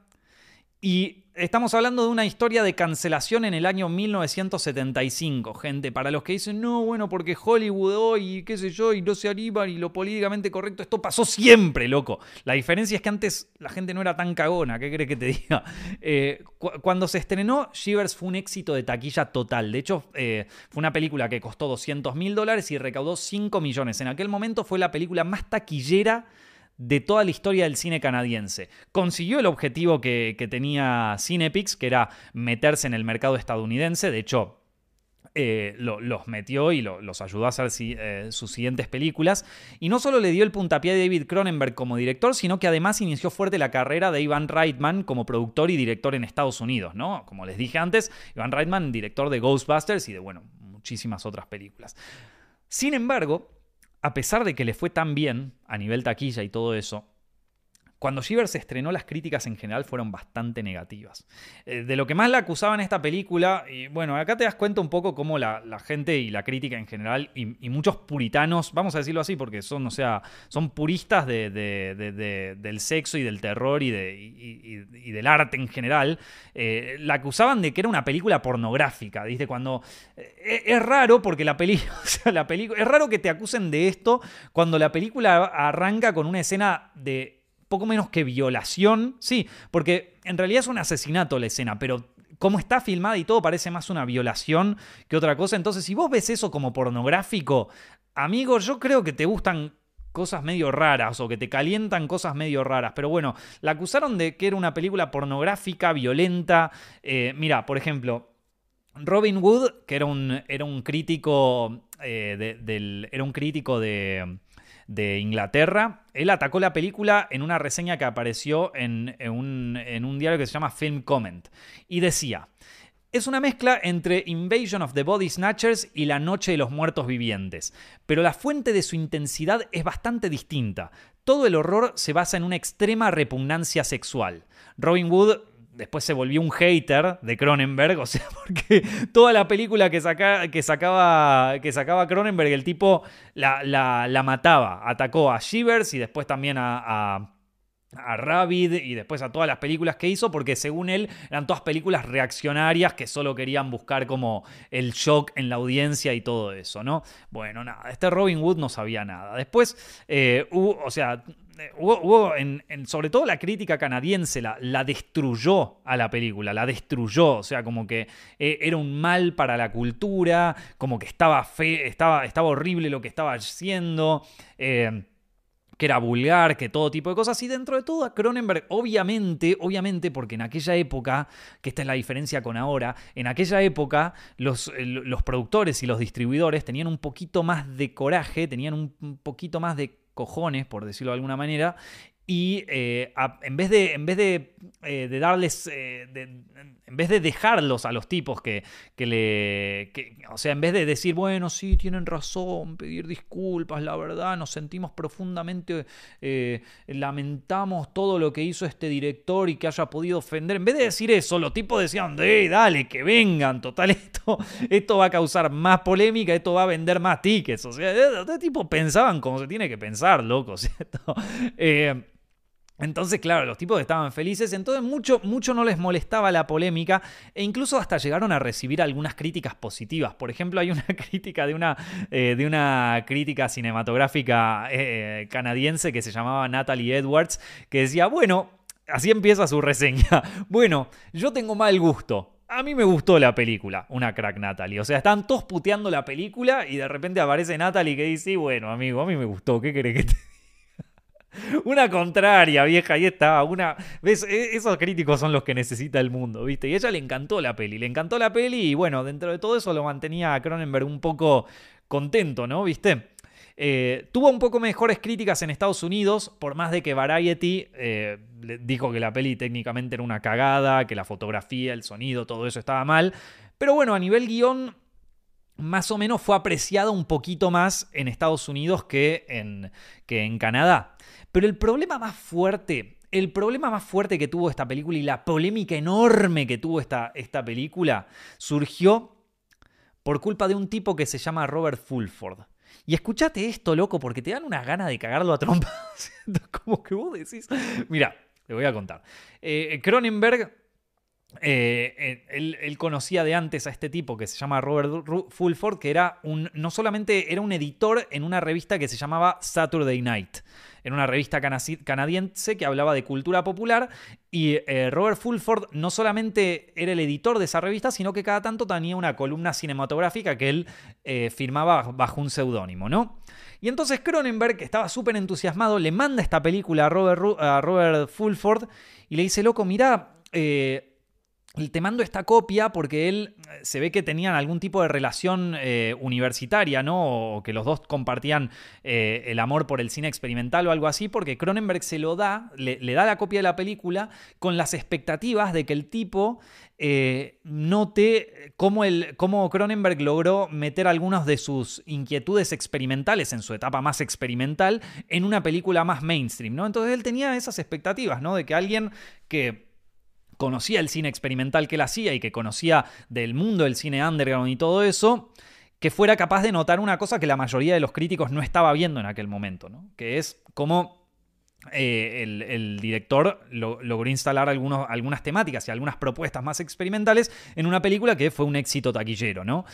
y Estamos hablando de una historia de cancelación en el año 1975, gente. Para los que dicen, no, bueno, porque Hollywood hoy, qué sé yo, y no se animan y lo políticamente correcto, esto pasó siempre, loco. La diferencia es que antes la gente no era tan cagona, ¿qué crees que te diga? Eh, cuando se estrenó, Shivers fue un éxito de taquilla total. De hecho, eh, fue una película que costó 200 mil dólares y recaudó 5 millones. En aquel momento fue la película más taquillera de toda la historia del cine canadiense. Consiguió el objetivo que, tenía Cinepix, que era meterse en el mercado estadounidense. De hecho, eh, los metió y los ayudó a hacer eh, sus siguientes películas. Y no solo le dio el puntapié a David Cronenberg como director, sino que además inició fuerte la carrera de Ivan Reitman como productor y director en Estados Unidos, ¿no? Como les dije antes, Ivan Reitman, director de Ghostbusters y de, bueno, muchísimas otras películas. Sin embargo, a pesar de que le fue tan bien a nivel taquilla y todo eso, cuando Shiver se estrenó, las críticas en general fueron bastante negativas. Eh, de lo que más la acusaban esta película, y bueno, acá te das cuenta un poco cómo la, gente y la crítica en general, y, muchos puritanos, vamos a decirlo así, porque son, o sea, son puristas del sexo y del terror y, del arte en general, eh, la acusaban de que era una película pornográfica. ¿viste? Cuando. Eh, es raro porque la película. la película. Es raro que te acusen de esto cuando la película arranca con una escena de poco menos que violación. Sí, porque en realidad es un asesinato la escena, pero como está filmada y todo parece más una violación que otra cosa. Entonces, si vos ves eso como pornográfico, amigo, yo creo que te gustan cosas medio raras o que te calientan cosas medio raras. Pero bueno, la acusaron de que era una película pornográfica, violenta. Eh, mira, por ejemplo, Robin Wood, que era un, era un crítico eh, del, era un crítico de de Inglaterra. Él atacó la película en una reseña que apareció en, un, en un diario que se llama Film Comment. Y decía, es una mezcla entre Invasion of the Body Snatchers y La Noche de los Muertos Vivientes, pero la fuente de su intensidad es bastante distinta. Todo el horror se basa en una extrema repugnancia sexual. Robin Wood después se volvió un hater de Cronenberg, o sea, porque toda la película que, que, sacaba, que sacaba Cronenberg, el tipo la, la, mataba, atacó a Shivers y después también a, a a Rabbit y después a todas las películas que hizo, porque según él eran todas películas reaccionarias que solo querían buscar como el shock en la audiencia y todo eso, ¿no? Bueno, nada, este Robin Wood no sabía nada. Después eh, o sea, eh, hubo, sobre todo la crítica canadiense, la, la, destruyó a la película, la destruyó, o sea, como que eh, era un mal para la cultura, como que estaba, fe, estaba, estaba horrible lo que estaba haciendo. Eh, que era vulgar, que todo tipo de cosas. Y dentro de todo, a Cronenberg, obviamente, obviamente, porque en aquella época, que esta es la diferencia con ahora, en aquella época los, los productores y los distribuidores tenían un poquito más de coraje, tenían un poquito más de cojones, por decirlo de alguna manera, y eh, en vez de, en vez de, eh, darles, eh, en vez de dejarlos a los tipos que, que le, o sea, en vez de decir, bueno, sí, tienen razón, pedir disculpas, la verdad, nos sentimos profundamente, lamentamos todo lo que hizo este director y que haya podido ofender, en vez de decir eso, los tipos decían, de, dale, que vengan, total, esto, esto va a causar más polémica, esto va a vender más tickets, o sea, los tipos pensaban como se tiene que pensar, loco, ¿cierto? Entonces, claro, los tipos estaban felices, entonces mucho, mucho no les molestaba la polémica e incluso hasta llegaron a recibir algunas críticas positivas. Por ejemplo, hay una crítica de una, eh, de una crítica cinematográfica eh, canadiense que se llamaba Natalie Edwards, que decía, bueno, así empieza su reseña. Bueno, yo tengo mal gusto. A mí me gustó la película, una crack Natalie. O sea, están todos puteando la película y de repente aparece Natalie que dice, bueno, amigo, a mí me gustó, ¿qué querés que te Una contraria, vieja, ahí estaba. Una, ¿ves? E, esos críticos son los que necesita el mundo, ¿viste? Y a ella le encantó la peli, le encantó la peli y bueno, dentro de todo eso lo mantenía a Cronenberg un poco contento, ¿no? ¿Viste? Eh, tuvo un poco mejores críticas en Estados Unidos, por más de que Variety eh, dijo que la peli técnicamente era una cagada, que la fotografía, el sonido, todo eso estaba mal. Pero bueno, a nivel guion, más o menos fue apreciada un poquito más en Estados Unidos que en, que en Canadá. Pero el problema más fuerte, el problema más fuerte que tuvo esta película y la polémica enorme que tuvo esta, esta película surgió por culpa de un tipo que se llama Robert Fulford. Y escuchate esto, loco, porque te dan unas ganas de cagarlo a trompas. Como que vos decís. Mira, te voy a contar. Eh, Cronenberg eh, él, conocía de antes a este tipo que se llama Robert Fulford, que era un, no solamente era un editor en una revista que se llamaba Saturday Night, en una revista canadiense que hablaba de cultura popular, y eh, Robert Fulford no solamente era el editor de esa revista, sino que cada tanto tenía una columna cinematográfica que él eh, firmaba bajo un seudónimo, ¿no? Y entonces Cronenberg, que estaba súper entusiasmado, le manda esta película a Robert, a Robert Fulford y le dice, loco, mira, te mando esta copia porque él eh, se ve que tenían algún tipo de relación eh, universitaria, ¿no? O que los dos compartían eh, el amor por el cine experimental o algo así, porque Cronenberg se lo da, le, da la copia de la película con las expectativas de que el tipo note cómo, el, cómo Cronenberg logró meter algunas de sus inquietudes experimentales en su etapa más experimental en una película más mainstream, ¿no? Entonces él tenía esas expectativas, ¿no? De que alguien que conocía el cine experimental que él hacía y que conocía del mundo del cine underground y todo eso, que fuera capaz de notar una cosa que la mayoría de los críticos no estaba viendo en aquel momento, ¿no? que es cómo eh, el, director logró instalar algunos, algunas temáticas y algunas propuestas más experimentales en una película que fue un éxito taquillero. ¿no?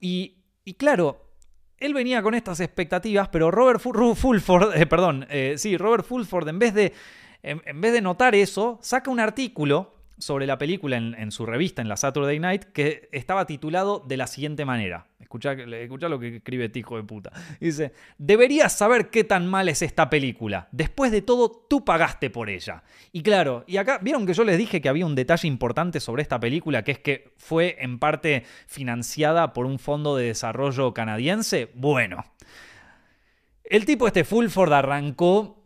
Y, claro, él venía con estas expectativas, pero Robert Fulford, eh, perdón, eh, sí, Robert Fulford, en vez de, en vez de notar eso, saca un artículo sobre la película en, su revista, en la Saturday Night, que estaba titulado de la siguiente manera. Escucha, lo que escribe este hijo de puta. Dice, deberías saber qué tan mal es esta película. Después de todo, tú pagaste por ella. Y claro, y acá, ¿vieron que yo les dije que había un detalle importante sobre esta película, que es que fue en parte financiada por un fondo de desarrollo canadiense? Bueno. El tipo este Fulford arrancó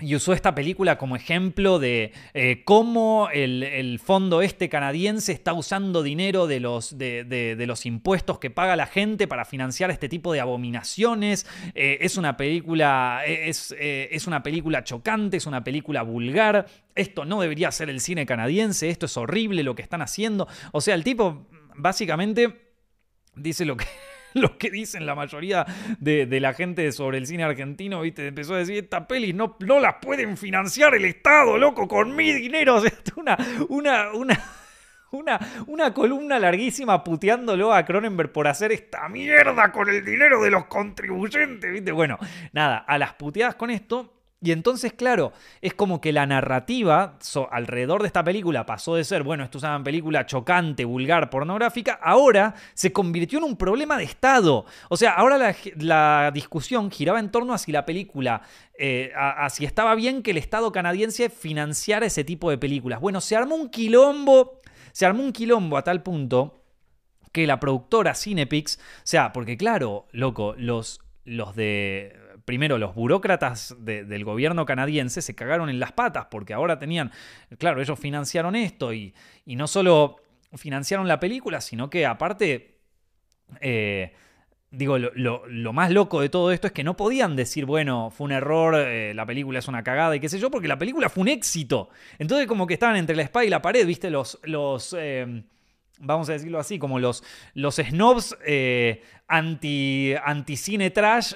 y usó esta película como ejemplo de eh, cómo el, fondo este canadiense está usando dinero de los, de, los, impuestos que paga la gente para financiar este tipo de abominaciones. Eh, es una película. Es, eh, es, una película chocante, es una película vulgar. Esto no debería ser el cine canadiense, esto es horrible lo que están haciendo. O sea, el tipo básicamente dice lo que. lo que dicen la mayoría de, la gente sobre el cine argentino, ¿viste? Empezó a decir, esta peli no, no las pueden financiar el Estado, loco, con mi dinero. Una, una, una, una, una columna larguísima puteándolo a Cronenberg por hacer esta mierda con el dinero de los contribuyentes, ¿viste? Bueno, nada, a las puteadas con esto y entonces, claro, es como que la narrativa alrededor de esta película pasó de ser, bueno, esto es una película chocante, vulgar, pornográfica, ahora se convirtió en un problema de Estado. O sea, ahora la, discusión giraba en torno a si la película, eh, a, si estaba bien que el Estado canadiense financiara ese tipo de películas. Bueno, se armó un quilombo, se armó un quilombo a tal punto que la productora Cinepix, o sea, porque claro, loco, los, los de primero los burócratas del gobierno canadiense se cagaron en las patas porque ahora tenían, claro, ellos financiaron esto y, no solo financiaron la película, sino que aparte... Eh, digo, lo, más loco de todo esto es que no podían decir, bueno, fue un error, eh, la película es una cagada y qué sé yo, porque la película fue un éxito. Entonces como que estaban entre la espada y la pared, viste, los... los eh, vamos a decirlo así, como los, los snobs anti, anti cine trash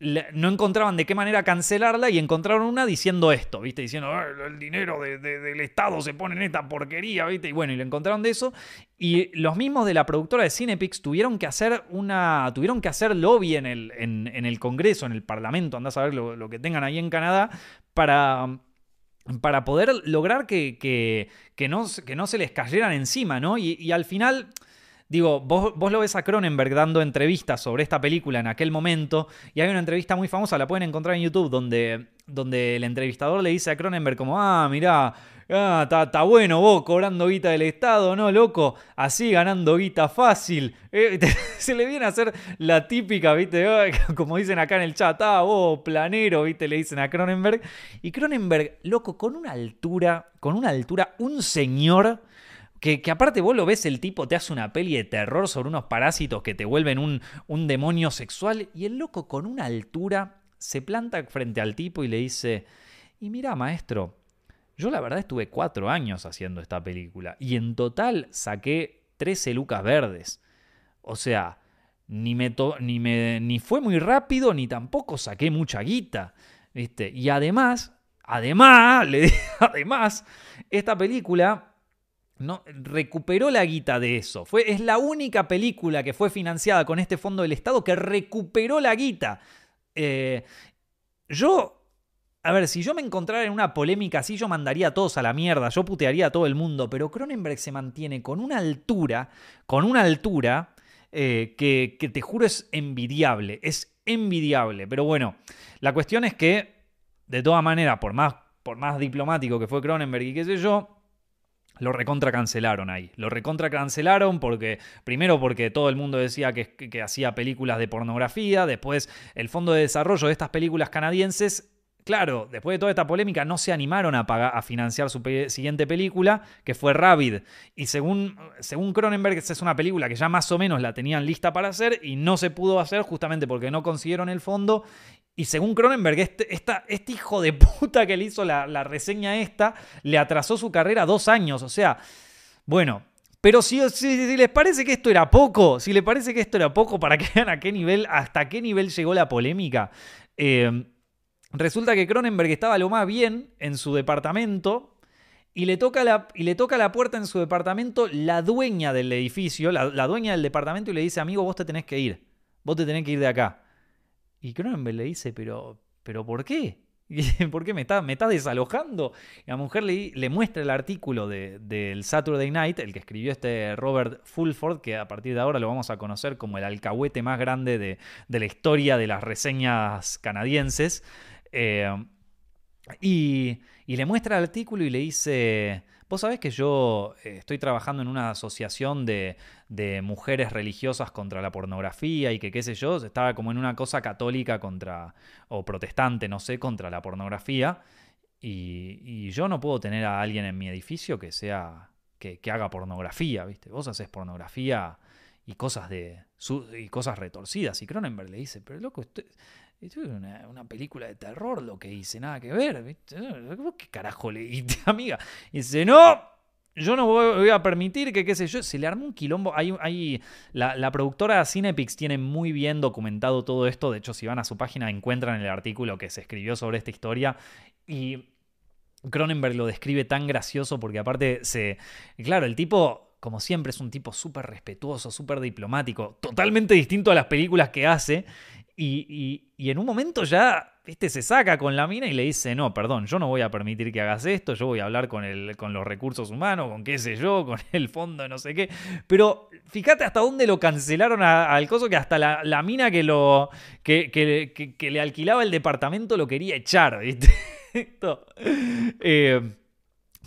no encontraban de qué manera cancelarla y encontraron una diciendo esto, ¿viste? Diciendo, el dinero del Estado se pone en esta porquería, ¿viste? Y bueno, y le encontraron de eso. Y los mismos de la productora de Cinepix tuvieron que hacer una. tuvieron que hacer lobby en el, en, el Congreso, en el Parlamento, andás a ver lo, que tengan ahí en Canadá, para para poder lograr que, que, no, que no se les cayeran encima, ¿no? Y al final Digo, vos, vos, lo ves a Cronenberg dando entrevistas sobre esta película en aquel momento, y hay una entrevista muy famosa, la pueden encontrar en YouTube, donde, donde el entrevistador le dice a Cronenberg como, ah, mirá, ah, está bueno vos cobrando guita del Estado, ¿no, loco? Así ganando guita fácil. Eh, se le viene a hacer la típica, ¿viste? Como dicen acá en el chat, ah, vos, planero, ¿viste? Le dicen a Cronenberg. Y Cronenberg, loco, con una altura, con una altura, un señor que, aparte vos lo ves, el tipo te hace una peli de terror sobre unos parásitos que te vuelven un, un demonio sexual y el loco con una altura se planta frente al tipo y le dice, y mira maestro, yo la verdad estuve cuatro años haciendo esta película y en total saqué 13 lucas verdes. O sea, ni, me ni, me, ni fue muy rápido ni tampoco saqué mucha guita. Y además, además, le, además, esta película no, recuperó la guita de eso. Fue, es la única película que fue financiada con este fondo del Estado que recuperó la guita. Eh, yo, a ver, si yo me encontrara en una polémica así, yo mandaría a todos a la mierda, yo putearía a todo el mundo, pero Cronenberg se mantiene con una altura, con una altura eh, que, que te juro es envidiable, es envidiable. Pero bueno, la cuestión es que, de todas maneras, por más, por más diplomático que fue Cronenberg y qué sé yo, lo recontra cancelaron ahí. Lo recontra cancelaron porque, primero porque todo el mundo decía que, que, hacía películas de pornografía, después el fondo de desarrollo de estas películas canadienses Claro, después de toda esta polémica no se animaron a, pagar, a financiar su siguiente película, que fue Rabid. Y según, Cronenberg, es una película que ya más o menos la tenían lista para hacer y no se pudo hacer justamente porque no consiguieron el fondo y según Cronenberg, este, este hijo de puta que le hizo la, reseña esta, le atrasó su carrera dos años. O sea, bueno, pero si, si, les parece que esto era poco, si les parece que esto era poco, para que vean a qué nivel, hasta qué nivel llegó la polémica, eh, resulta que Cronenberg estaba lo más bien en su departamento y le toca la, y le toca la puerta en su departamento la dueña del edificio, la, dueña del departamento, y le dice, amigo, vos te tenés que ir, vos te tenés que ir de acá. Y Cronenberg le dice, pero, pero ¿por qué? ¿Por qué me está, me está desalojando? Y la mujer le, le muestra el artículo del de, Saturday Night, el que escribió este Robert Fulford, que a partir de ahora lo vamos a conocer como el alcahuete más grande de, de la historia de las reseñas canadienses. Eh, y, le muestra el artículo y le dice, Vos sabés que yo eh, estoy trabajando en una asociación de, mujeres religiosas contra la pornografía y que qué sé yo, estaba como en una cosa católica contra, o protestante, no sé, contra la pornografía. Y, yo no puedo tener a alguien en mi edificio que sea, que, haga pornografía, ¿viste? Vos haces pornografía y cosas de, y cosas retorcidas. Y Cronenberg le dice, pero loco, esto es una, película de terror lo que hice, nada que ver. ¿viste? ¿Qué carajo le dijiste, amiga? Y dice, no, yo no voy a permitir que, qué sé yo, se le armó un quilombo. Hay, hay, la, la, productora Cinepix tiene muy bien documentado todo esto. De hecho, si van a su página encuentran el artículo que se escribió sobre esta historia. Y Cronenberg lo describe tan gracioso porque aparte se... Claro, el tipo como siempre, es un tipo súper respetuoso, súper diplomático, totalmente distinto a las películas que hace. Y, en un momento ya, viste, se saca con la mina y le dice, no, perdón, yo no voy a permitir que hagas esto, yo voy a hablar con, el, con los recursos humanos, con qué sé yo, con el fondo, no sé qué. Pero fíjate hasta dónde lo cancelaron al coso, que hasta la, mina que, lo, que, que, le alquilaba el departamento lo quería echar, viste. eh,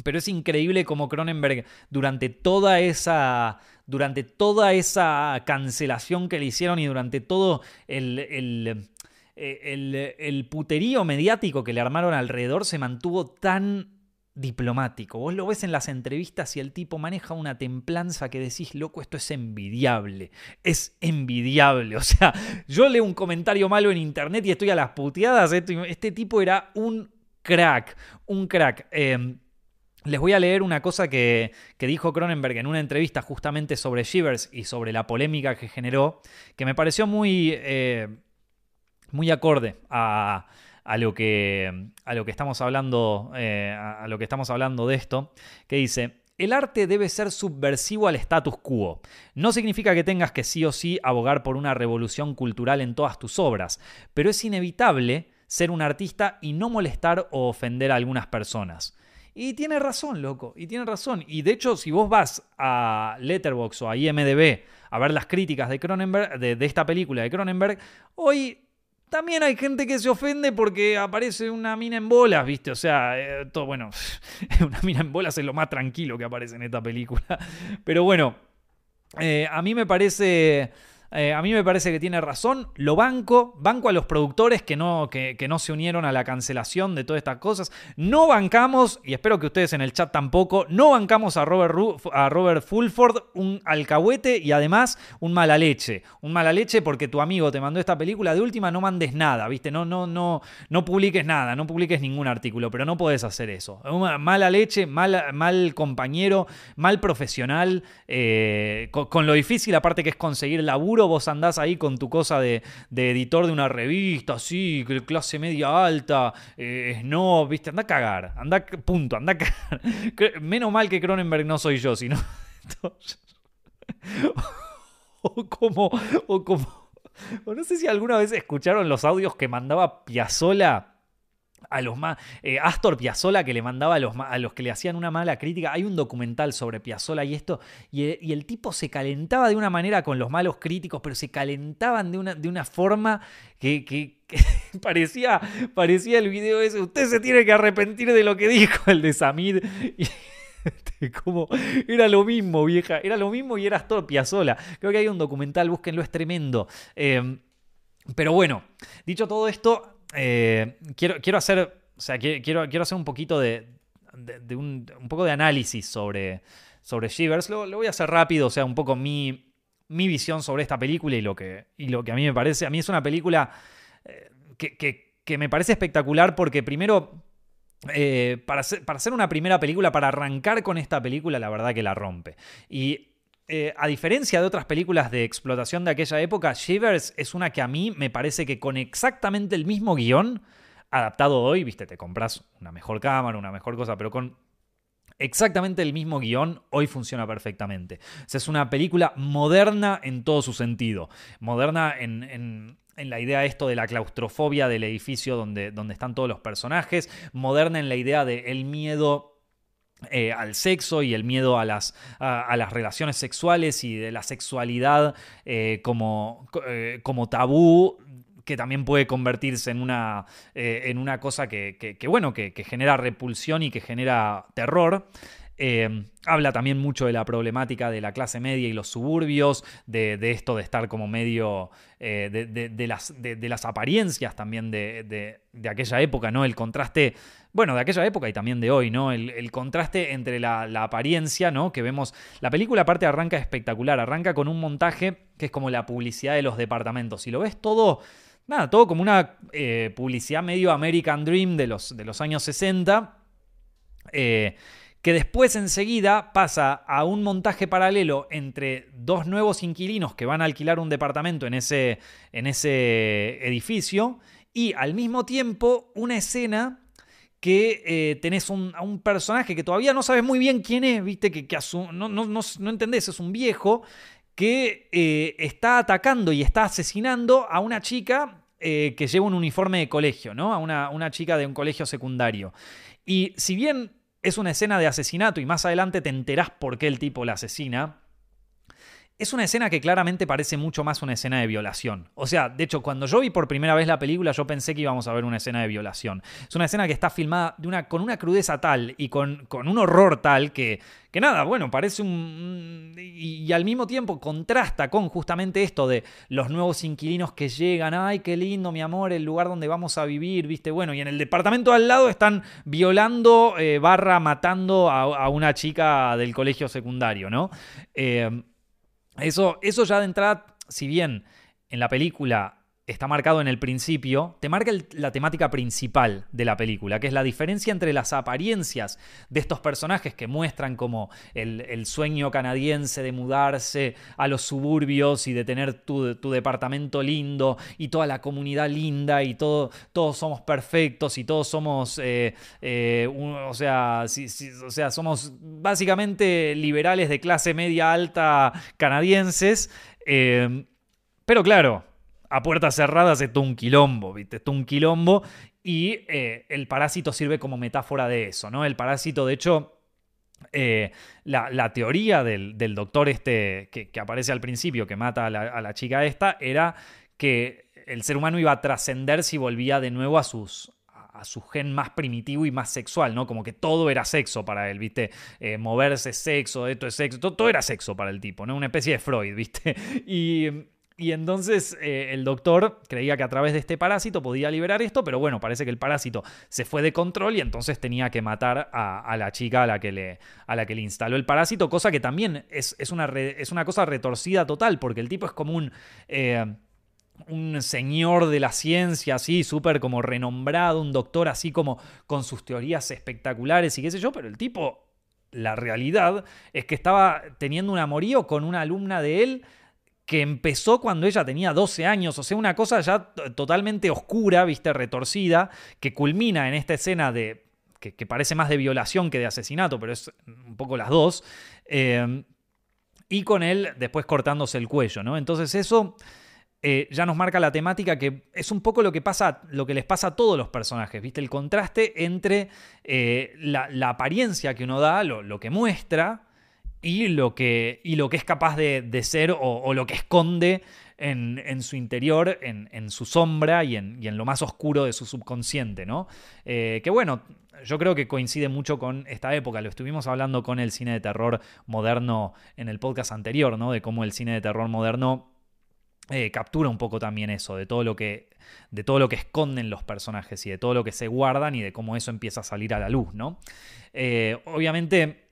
pero es increíble como Cronenberg durante toda esa durante toda esa cancelación que le hicieron y durante todo el, el, el, puterío mediático que le armaron alrededor se mantuvo tan diplomático. Vos lo ves en las entrevistas y el tipo maneja una templanza que decís, loco, esto es envidiable. Es envidiable. O sea, yo leo un comentario malo en internet y estoy a las puteadas. Este tipo era un crack. Un crack. Eh, les voy a leer una cosa que, dijo Cronenberg en una entrevista justamente sobre Shivers y sobre la polémica que generó, que me pareció muy, eh, muy acorde a, lo que, a, lo que, estamos hablando, eh, a lo que estamos hablando de esto, que dice, el arte debe ser subversivo al status quo. No significa que tengas que sí o sí abogar por una revolución cultural en todas tus obras, pero es inevitable ser un artista y no molestar o ofender a algunas personas. Y tiene razón, loco, y tiene razón. Y de hecho, si vos vas a Letterboxd o a IMDB a ver las críticas de Cronenberg, de, esta película de Cronenberg, hoy también hay gente que se ofende porque aparece una mina en bolas, ¿viste? O sea, eh, todo, bueno, una mina en bolas es lo más tranquilo que aparece en esta película. Pero bueno, eh, a mí me parece eh, a mí me parece que tiene razón. Lo banco. Banco a los productores que no, que, no se unieron a la cancelación de todas estas cosas. No bancamos, y espero que ustedes en el chat tampoco, no bancamos a Robert, a Robert Fulford un alcahuete y además un mala leche. Un mala leche porque tu amigo te mandó esta película. De última, no mandes nada, ¿viste? No, no, no, no publiques nada, no publiques ningún artículo, pero no puedes hacer eso. mala leche, mal, mal compañero, mal profesional, eh, con, con lo difícil aparte que es conseguir laburo vos andás ahí con tu cosa de, editor de una revista, así, clase media alta, eh, no, viste, anda a cagar, anda, punto, anda a cagar. Menos mal que Cronenberg no soy yo, sino... o como, o como... no sé si alguna vez escucharon los audios que mandaba Piazzola a los más. Eh, Astor Piazzolla que le mandaba a los, a los que le hacían una mala crítica. Hay un documental sobre Piazzolla y esto. Y, el tipo se calentaba de una manera con los malos críticos, pero se calentaban de una, de una forma que, parecía, parecía el video ese. Usted se tiene que arrepentir de lo que dijo el de Samid. Y, como era lo mismo, vieja. Era lo mismo y era Astor Piazzolla. Creo que hay un documental, búsquenlo, es tremendo. Eh, pero bueno, dicho todo esto, eh, quiero, quiero hacer. O sea, quiero, quiero hacer un poquito de. un, poco de análisis sobre, sobre Shivers. Lo, voy a hacer rápido, o sea, un poco mi, mi visión sobre esta película y lo, que, y lo que a mí me parece. A mí es una película eh, que, me parece espectacular porque primero. Eh, para, para hacer una primera película, para arrancar con esta película, la verdad que la rompe. Y eh, a diferencia de otras películas de explotación de aquella época, Shivers es una que a mí me parece que con exactamente el mismo guion, adaptado hoy, viste, te compras una mejor cámara, una mejor cosa, pero con exactamente el mismo guion, hoy funciona perfectamente. es una película moderna en todo su sentido. Moderna en, la idea esto de la claustrofobia del edificio donde, donde están todos los personajes, moderna en la idea del el miedo eh, al sexo y el miedo a las, a, las, relaciones sexuales y de la sexualidad eh, como, eh, como, tabú que también puede convertirse en una, en una cosa que, bueno, que, genera repulsión y que genera terror. Habla también mucho de la problemática de la clase media y los suburbios, de, esto de estar como medio de, las, de, las, apariencias también de, aquella época, ¿no? El contraste bueno, de aquella época y también de hoy, ¿no? El, contraste entre la, apariencia, ¿no? Que vemos. La película, aparte, arranca espectacular. Arranca con un montaje que es como la publicidad de los departamentos. Y lo ves todo. Nada, todo como una eh, publicidad medio American Dream de los, de los años 60. Eh, que después enseguida pasa a un montaje paralelo entre dos nuevos inquilinos que van a alquilar un departamento en ese, en ese edificio y al mismo tiempo una escena que eh, tenés a un personaje que todavía no sabes muy bien quién es, viste, que, no, no, no, entendés, es un viejo que eh, está atacando y está asesinando a una chica eh, que lleva un uniforme de colegio, ¿no? A una, una chica de un colegio secundario. Y si bien es una escena de asesinato y más adelante te enterás por qué el tipo la asesina, es una escena que claramente parece mucho más una escena de violación. O sea, de hecho, cuando yo vi por primera vez la película, yo pensé que íbamos a ver una escena de violación. Es una escena que está filmada con una crudeza tal y con, un horror tal que, que nada, bueno, parece un... Y, al mismo tiempo contrasta con justamente esto de los nuevos inquilinos que llegan, ay, qué lindo, mi amor, el lugar donde vamos a vivir, viste, bueno, y en el departamento al lado están violando, eh, barra, matando a, una chica del colegio secundario, ¿no? Eh, eso, eso ya de entrada, si bien en la película está marcado en el principio, te marca la temática principal de la película, que es la diferencia entre las apariencias de estos personajes que muestran como el, sueño canadiense de mudarse a los suburbios y de tener tu, departamento lindo y toda la comunidad linda y todo, todos somos perfectos y todos somos, eh, eh, o, sea, o sea, somos básicamente liberales de clase media alta canadienses. Eh, pero claro, a puertas cerradas es un quilombo, ¿viste? Es un quilombo y eh, el parásito sirve como metáfora de eso, ¿no? El parásito, de hecho, eh, la, teoría del, doctor este que, aparece al principio, que mata a la, chica esta, era que el ser humano iba a trascender si volvía de nuevo a sus, a su gen más primitivo y más sexual, ¿no? Como que todo era sexo para él, ¿viste? Eh, moverse sexo, esto es sexo, todo, todo, era sexo para el tipo, ¿no? Una especie de Freud, ¿viste? Y y entonces eh, el doctor creía que a través de este parásito podía liberar esto, pero bueno, parece que el parásito se fue de control y entonces tenía que matar a, la chica a la, que le, a la que le instaló el parásito, cosa que también es, una, es una cosa retorcida total, porque el tipo es como un... Eh, un señor de la ciencia, así, súper como renombrado, un doctor así como con sus teorías espectaculares y qué sé yo, pero el tipo, la realidad es que estaba teniendo un amorío con una alumna de él que empezó cuando ella tenía 12 años, o sea, una cosa ya totalmente oscura, viste, retorcida, que culmina en esta escena de, que, parece más de violación que de asesinato, pero es un poco las dos, eh, y con él después cortándose el cuello, ¿no? Entonces eso... Eh, ya nos marca la temática que es un poco lo que pasa, lo que les pasa a todos los personajes, ¿viste? El contraste entre eh, la, apariencia que uno da, lo que muestra, y lo que, y lo que es capaz de, ser o, lo que esconde en, su interior, en, su sombra y en, lo más oscuro de su subconsciente, ¿no? Eh, que bueno, yo creo que coincide mucho con esta época. Lo estuvimos hablando con el cine de terror moderno en el podcast anterior, ¿no? De cómo el cine de terror moderno eh, captura un poco también eso, de todo lo que. de todo lo que esconden los personajes y de todo lo que se guardan y de cómo eso empieza a salir a la luz, ¿no? Eh, obviamente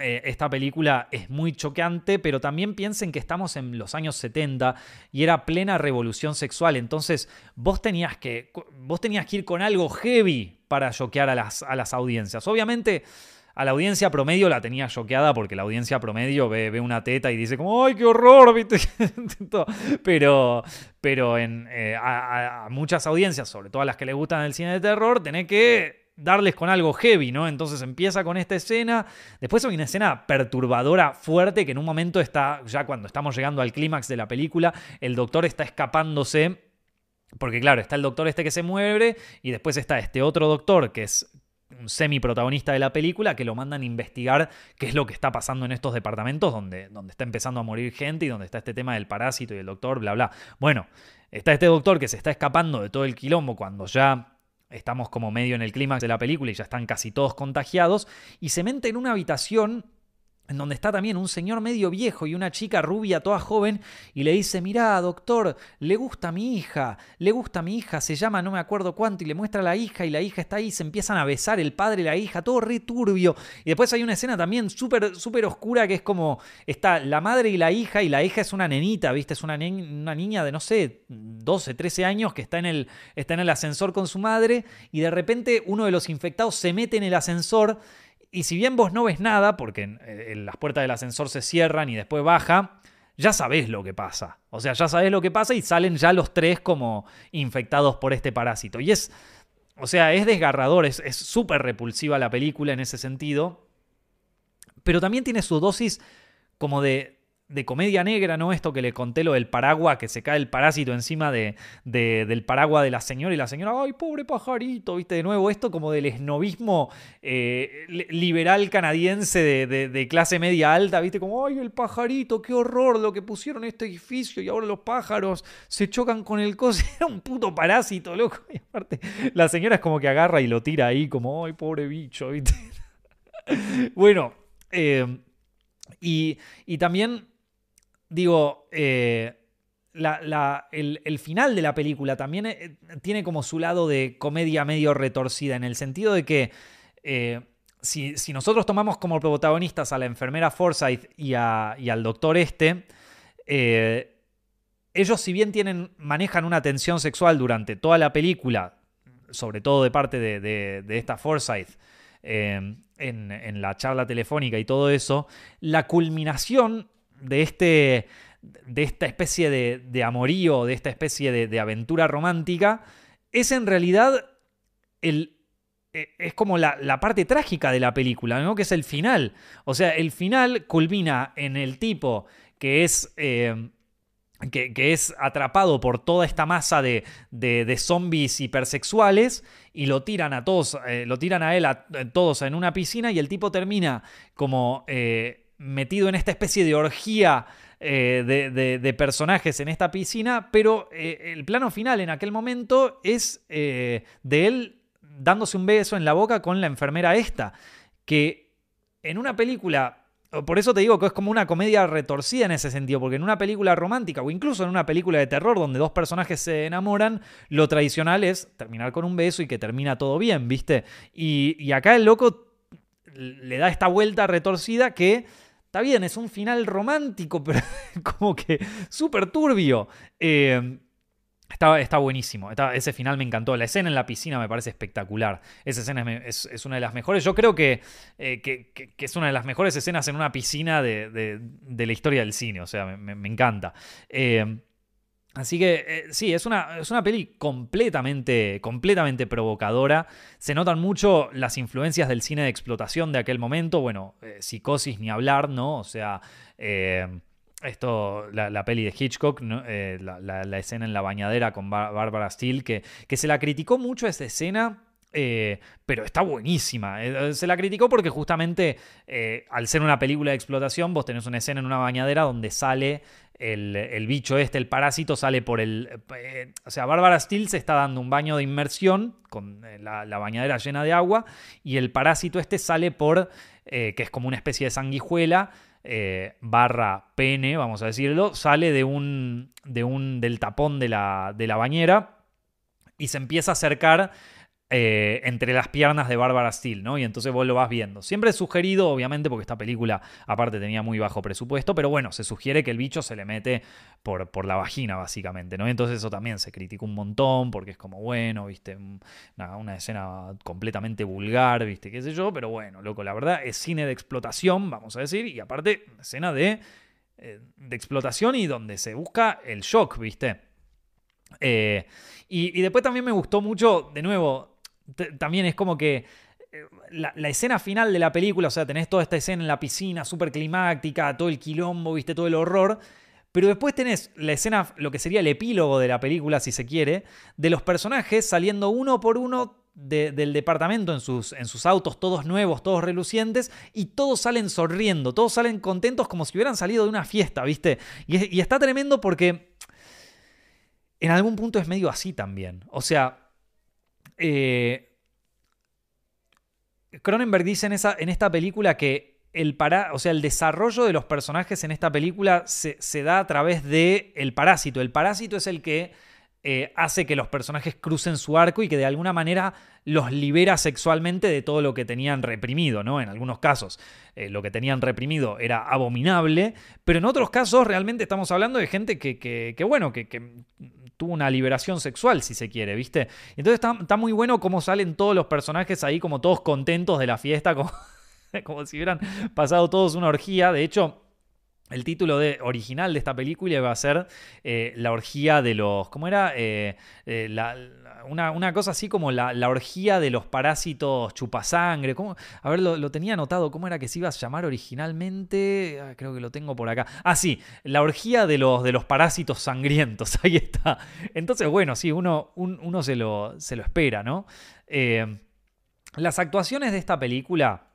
eh, esta película es muy choqueante, pero también piensen que estamos en los años 70 y era plena revolución sexual. Entonces, vos tenías que, vos tenías que ir con algo heavy para choquear a las, a las audiencias. Obviamente, a la audiencia promedio la tenía choqueada porque la audiencia promedio ve, una teta y dice como, ¡ay, qué horror! pero pero en, eh, a, a, muchas audiencias, sobre todo a las que les gustan el cine de terror, tenés que darles con algo heavy, ¿no? Entonces empieza con esta escena, después hay una escena perturbadora fuerte que en un momento está, ya cuando estamos llegando al clímax de la película, el doctor está escapándose, porque claro, está el doctor este que se mueve y después está este otro doctor que es un semi-protagonista de la película que lo mandan a investigar qué es lo que está pasando en estos departamentos donde, donde está empezando a morir gente y donde está este tema del parásito y el doctor, bla, bla. Bueno, está este doctor que se está escapando de todo el quilombo cuando ya estamos como medio en el clímax de la película y ya están casi todos contagiados, y se mete en una habitación en donde está también un señor medio viejo y una chica rubia toda joven, y le dice, mirá, doctor, le gusta mi hija, le gusta mi hija, se llama no me acuerdo cuánto, y le muestra a la hija, y la hija está ahí, se empiezan a besar el padre y la hija, todo re turbio. Y después hay una escena también súper, súper oscura que es como, está la madre y la hija, y la hija es una nenita, ¿viste? Es una, una niña de, no sé, 12, 13 años que está en, el, está en el ascensor con su madre, y de repente uno de los infectados se mete en el ascensor, y si bien vos no ves nada, porque eh, las puertas del ascensor se cierran y después baja, ya sabés lo que pasa. O sea, ya sabés lo que pasa y salen ya los tres como infectados por este parásito. Y es, o sea, es desgarrador, es súper repulsiva la película en ese sentido. Pero también tiene su dosis como de, de comedia negra, ¿no? Esto que le conté lo del paraguas, que se cae el parásito encima de, del paraguas de la señora y la señora, ay, pobre pajarito, viste, de nuevo, esto como del esnovismo eh, liberal canadiense de, clase media alta, viste, como, ay, el pajarito, qué horror lo que pusieron este edificio y ahora los pájaros se chocan con el coche, era un puto parásito, loco. Y aparte, la señora es como que agarra y lo tira ahí, como, ay, pobre bicho, viste. bueno, eh, y, y también digo, eh, el, final de la película también eh, tiene como su lado de comedia medio retorcida, en el sentido de que eh, si, nosotros tomamos como protagonistas a la enfermera Forsyth y, al doctor este, ellos si bien tienen, manejan una tensión sexual durante toda la película, sobre todo de parte de, esta Forsyth, en, la charla telefónica y todo eso, la culminación de, este, de esta especie de, amorío, de esta especie de, aventura romántica, es en realidad el, e, es como la, parte trágica de la película, ¿no? Que es el final. O sea, el final culmina en el tipo que es. Eh, que, es atrapado por toda esta masa de, de, zombies hipersexuales y lo tiran a todos, eh, lo tiran a él a, todos en una piscina y el tipo termina como eh, metido en esta especie de orgía eh, de, personajes en esta piscina, pero el plano final en aquel momento es de él dándose un beso en la boca con la enfermera esta, que en una película por eso te digo que es como una comedia retorcida en ese sentido, porque en una película romántica o incluso en una película de terror donde dos personajes se enamoran, lo tradicional es terminar con un beso y que termina todo bien, ¿viste? Y, acá el loco le da esta vuelta retorcida que está bien, es un final romántico, pero como que súper turbio. Eh, Está, buenísimo. ese final me encantó. La escena en la piscina me parece espectacular. Esa escena es, una de las mejores. Yo creo que, eh, que, es una de las mejores escenas en una piscina de, la historia del cine. O sea, me, encanta. Eh, así que eh, sí, es una, es una peli completamente, completamente provocadora. Se notan mucho las influencias del cine de explotación de aquel momento. Bueno, psicosis ni hablar, ¿no? O sea esto, la, peli de Hitchcock, eh, la, escena en la bañadera con Barbara Steele, que, que se la criticó mucho esa escena. Eh, pero está buenísima. Eh, se la criticó porque justamente al ser una película de explotación, vos tenés una escena en una bañadera donde sale el, bicho este, el parásito, sale por el... o sea, Barbara Steele se está dando un baño de inmersión con la, bañadera llena de agua y el parásito este sale por... que es como una especie de sanguijuela eh, barra pene, vamos a decirlo, sale de un, de un, del tapón de la, de la bañera y se empieza a acercar eh, entre las piernas de Bárbara Steele, ¿no? Y entonces vos lo vas viendo. Siempre es sugerido, obviamente, porque esta película aparte tenía muy bajo presupuesto, pero bueno, se sugiere que el bicho se le mete por, por la vagina, básicamente, ¿no? entonces eso también se criticó un montón, porque es como, bueno, viste, una, escena completamente vulgar, viste, qué sé yo, pero bueno, loco, la verdad es cine de explotación, vamos a decir, y aparte, escena de, eh, de explotación y donde se busca el shock, viste. Eh, y, después también me gustó mucho, de nuevo, también es como que eh, la, escena final de la película, o sea, tenés toda esta escena en la piscina súper climática, todo el quilombo, viste, todo el horror. Pero después tenés la escena, lo que sería el epílogo de la película, si se quiere, de los personajes saliendo uno por uno del departamento en sus, en sus autos, todos nuevos, todos relucientes, y todos salen sonriendo, todos salen contentos como si hubieran salido de una fiesta, ¿viste? Y, y está tremendo porque en algún punto es medio así también. O sea, eh, Cronenberg dice en, esta película que el, para, o sea, el desarrollo de los personajes en esta película se, da a través de parásito. El parásito es el que eh, hace que los personajes crucen su arco y que de alguna manera los libera sexualmente de todo lo que tenían reprimido, ¿no? En algunos casos eh, lo que tenían reprimido era abominable, pero en otros casos realmente estamos hablando de gente que, que, bueno, que, tuvo una liberación sexual, si se quiere, ¿viste? Entonces está, muy bueno cómo salen todos los personajes ahí como todos contentos de la fiesta, como, como si hubieran pasado todos una orgía. De hecho, el título de, original de esta película iba a ser eh, La orgía de los. ¿Cómo era? Eh, eh, una, cosa así como la, orgía de los parásitos chupasangre. ¿Cómo? A ver, lo, tenía anotado. ¿Cómo era que se iba a llamar originalmente? Ah, creo que lo tengo por acá. Ah, sí, la orgía de los, de los parásitos sangrientos. Ahí está. Entonces, bueno, sí, uno, uno se, lo, se lo espera, ¿no? las actuaciones de esta película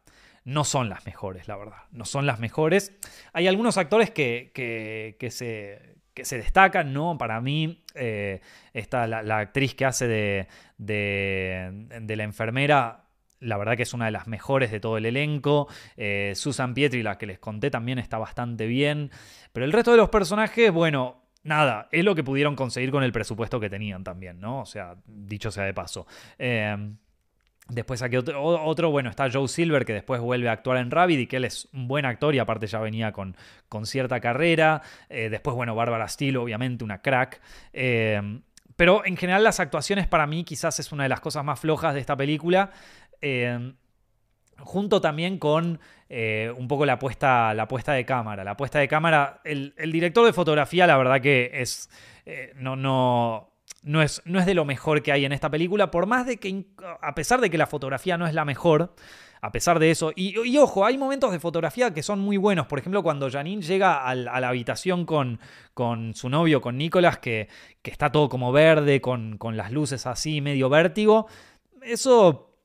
no son las mejores, la verdad. No son las mejores. Hay algunos actores que, que, se, se, destacan, ¿no? Para mí, eh, está la, actriz que hace de, de, la enfermera, la verdad que es una de las mejores de todo el elenco. Eh, Susan Pietri, la que les conté, también está bastante bien. Pero el resto de los personajes, bueno, nada, es lo que pudieron conseguir con el presupuesto que tenían también, ¿no? O sea, dicho sea de paso. Eh, Después aquí otro, bueno, está Joe Silver, que después vuelve a actuar en Rabbit y que él es un buen actor y aparte ya venía con, con cierta carrera. Eh, después, bueno, Bárbara Steele, obviamente, una crack. Eh, pero en general las actuaciones para mí quizás es una de las cosas más flojas de esta película. Eh, junto también con un poco la puesta, la puesta de cámara. La puesta de cámara, el, el director de fotografía, la verdad que es... no, no no es, no es de lo mejor que hay en esta película, por más de que, a pesar de que la fotografía no es la mejor, a pesar de eso. Y, ojo, hay momentos de fotografía que son muy buenos. Por ejemplo, cuando Janine llega a la habitación con, con su novio, con Nicolás, que, que está todo como verde, con, con las luces así, medio vértigo. Eso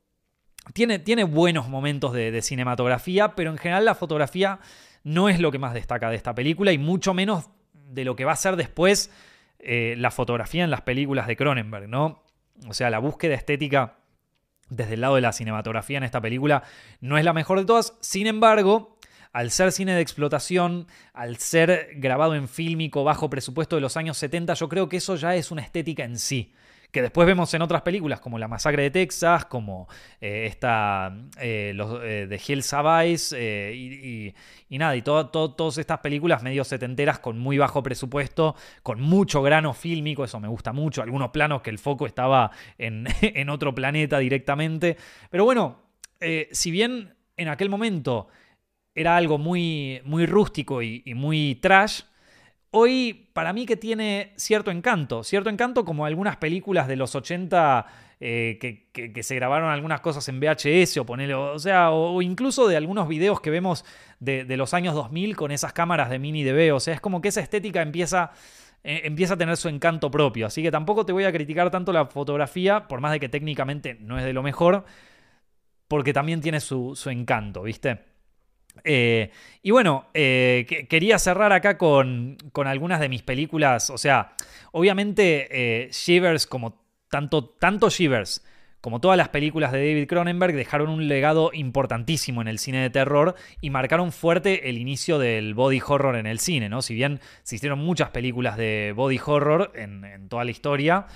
tiene, tiene buenos momentos de, cinematografía, pero en general la fotografía no es lo que más destaca de esta película y mucho menos de lo que va a ser después eh, la fotografía en las películas de Cronenberg, ¿no? O sea, la búsqueda estética desde el lado de la cinematografía en esta película no es la mejor de todas. Sin embargo, al ser cine de explotación, al ser grabado en fílmico bajo presupuesto de los años 70, yo creo que eso ya es una estética en sí que después vemos en otras películas como La Masacre de Texas, como eh, esta, eh, los, eh, de Hill Savais y, nada, y todas estas películas medio setenteras con muy bajo presupuesto, con mucho grano fílmico, eso me gusta mucho, algunos planos que el foco estaba en, en otro planeta directamente, pero bueno, si bien en aquel momento era algo muy, muy rústico y muy trash, hoy para mí que tiene cierto encanto, cierto encanto como algunas películas de los 80 eh, que, se grabaron algunas cosas en VHS o ponerle, o sea, o, incluso de algunos videos que vemos de, los años 2000 con esas cámaras de mini DV, o sea, es como que esa estética empieza... Eh, empieza a tener su encanto propio, así que tampoco te voy a criticar tanto la fotografía, por más de que técnicamente no es de lo mejor, porque también tiene su encanto, ¿viste? Eh, y bueno, eh, quería cerrar acá con, algunas de mis películas. O sea, obviamente eh, Shivers, como tanto, tanto Shivers como todas las películas de David Cronenberg, dejaron un legado importantísimo en el cine de terror y marcaron fuerte el inicio del body horror en el cine, ¿no? Si bien se hicieron muchas películas de body horror en, toda la historia,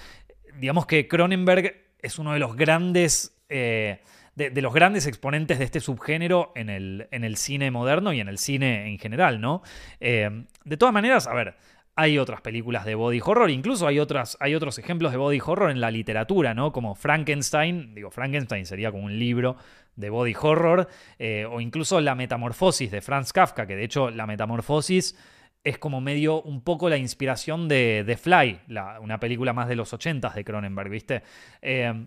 digamos que Cronenberg es uno de los grandes de, los grandes exponentes de este subgénero en el, en el, cine moderno y en el cine en general, ¿no? Eh, de todas maneras, a ver, hay otras películas de body horror, incluso hay, otras, hay otros ejemplos de body horror en la literatura, ¿no? Como Frankenstein, digo, Frankenstein sería como un libro de body horror, eh, o incluso La Metamorfosis de Franz Kafka, que de hecho La Metamorfosis es como medio un poco la inspiración de The Fly, una película más de los 80 de Cronenberg, ¿viste? Eh,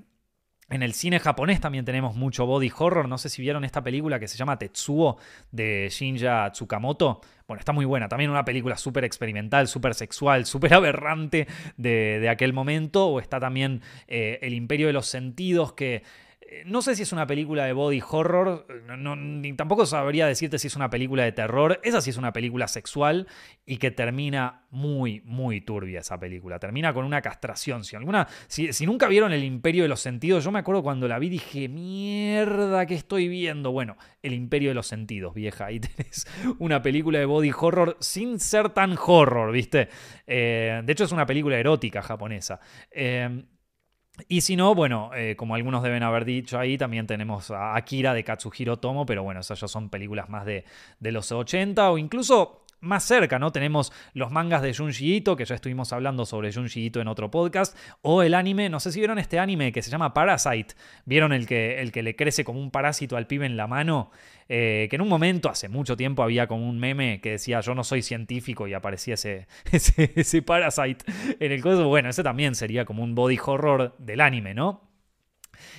en el cine japonés también tenemos mucho body horror. No sé si vieron esta película que se llama Tetsuo de Shinja Tsukamoto. Bueno, está muy buena. También una película súper experimental, súper sexual, súper aberrante de, aquel momento. O está también eh, El Imperio de los Sentidos, que no sé si es una película de body horror, ni tampoco sabría decirte si es una película de terror. Esa sí es una película sexual y que termina muy, muy turbia esa película. Termina con una castración. Si, alguna, si, nunca vieron El Imperio de los Sentidos, yo me acuerdo cuando la vi dije, mierda, ¿qué estoy viendo? Bueno, El Imperio de los Sentidos, vieja. Ahí tenés una película de body horror sin ser tan horror, ¿viste? Eh, de hecho, es una película erótica japonesa. Eh, y si no, bueno, eh, como algunos deben haber dicho ahí, también tenemos a Akira de Katsuhiro Tomo, pero bueno, esas ya son películas más de, de los 80 o incluso más cerca, ¿no? Tenemos los mangas de Junji Ito, que ya estuvimos hablando sobre Junji Ito en otro podcast, o el anime, no sé si vieron este anime que se llama Parasite, vieron el que, el que le crece como un parásito al pibe en la mano, eh, que en un momento, hace mucho tiempo, había como un meme que decía yo no soy científico y aparecía ese, ese, Parasite en el coso, bueno, ese también sería como un body horror del anime, ¿no?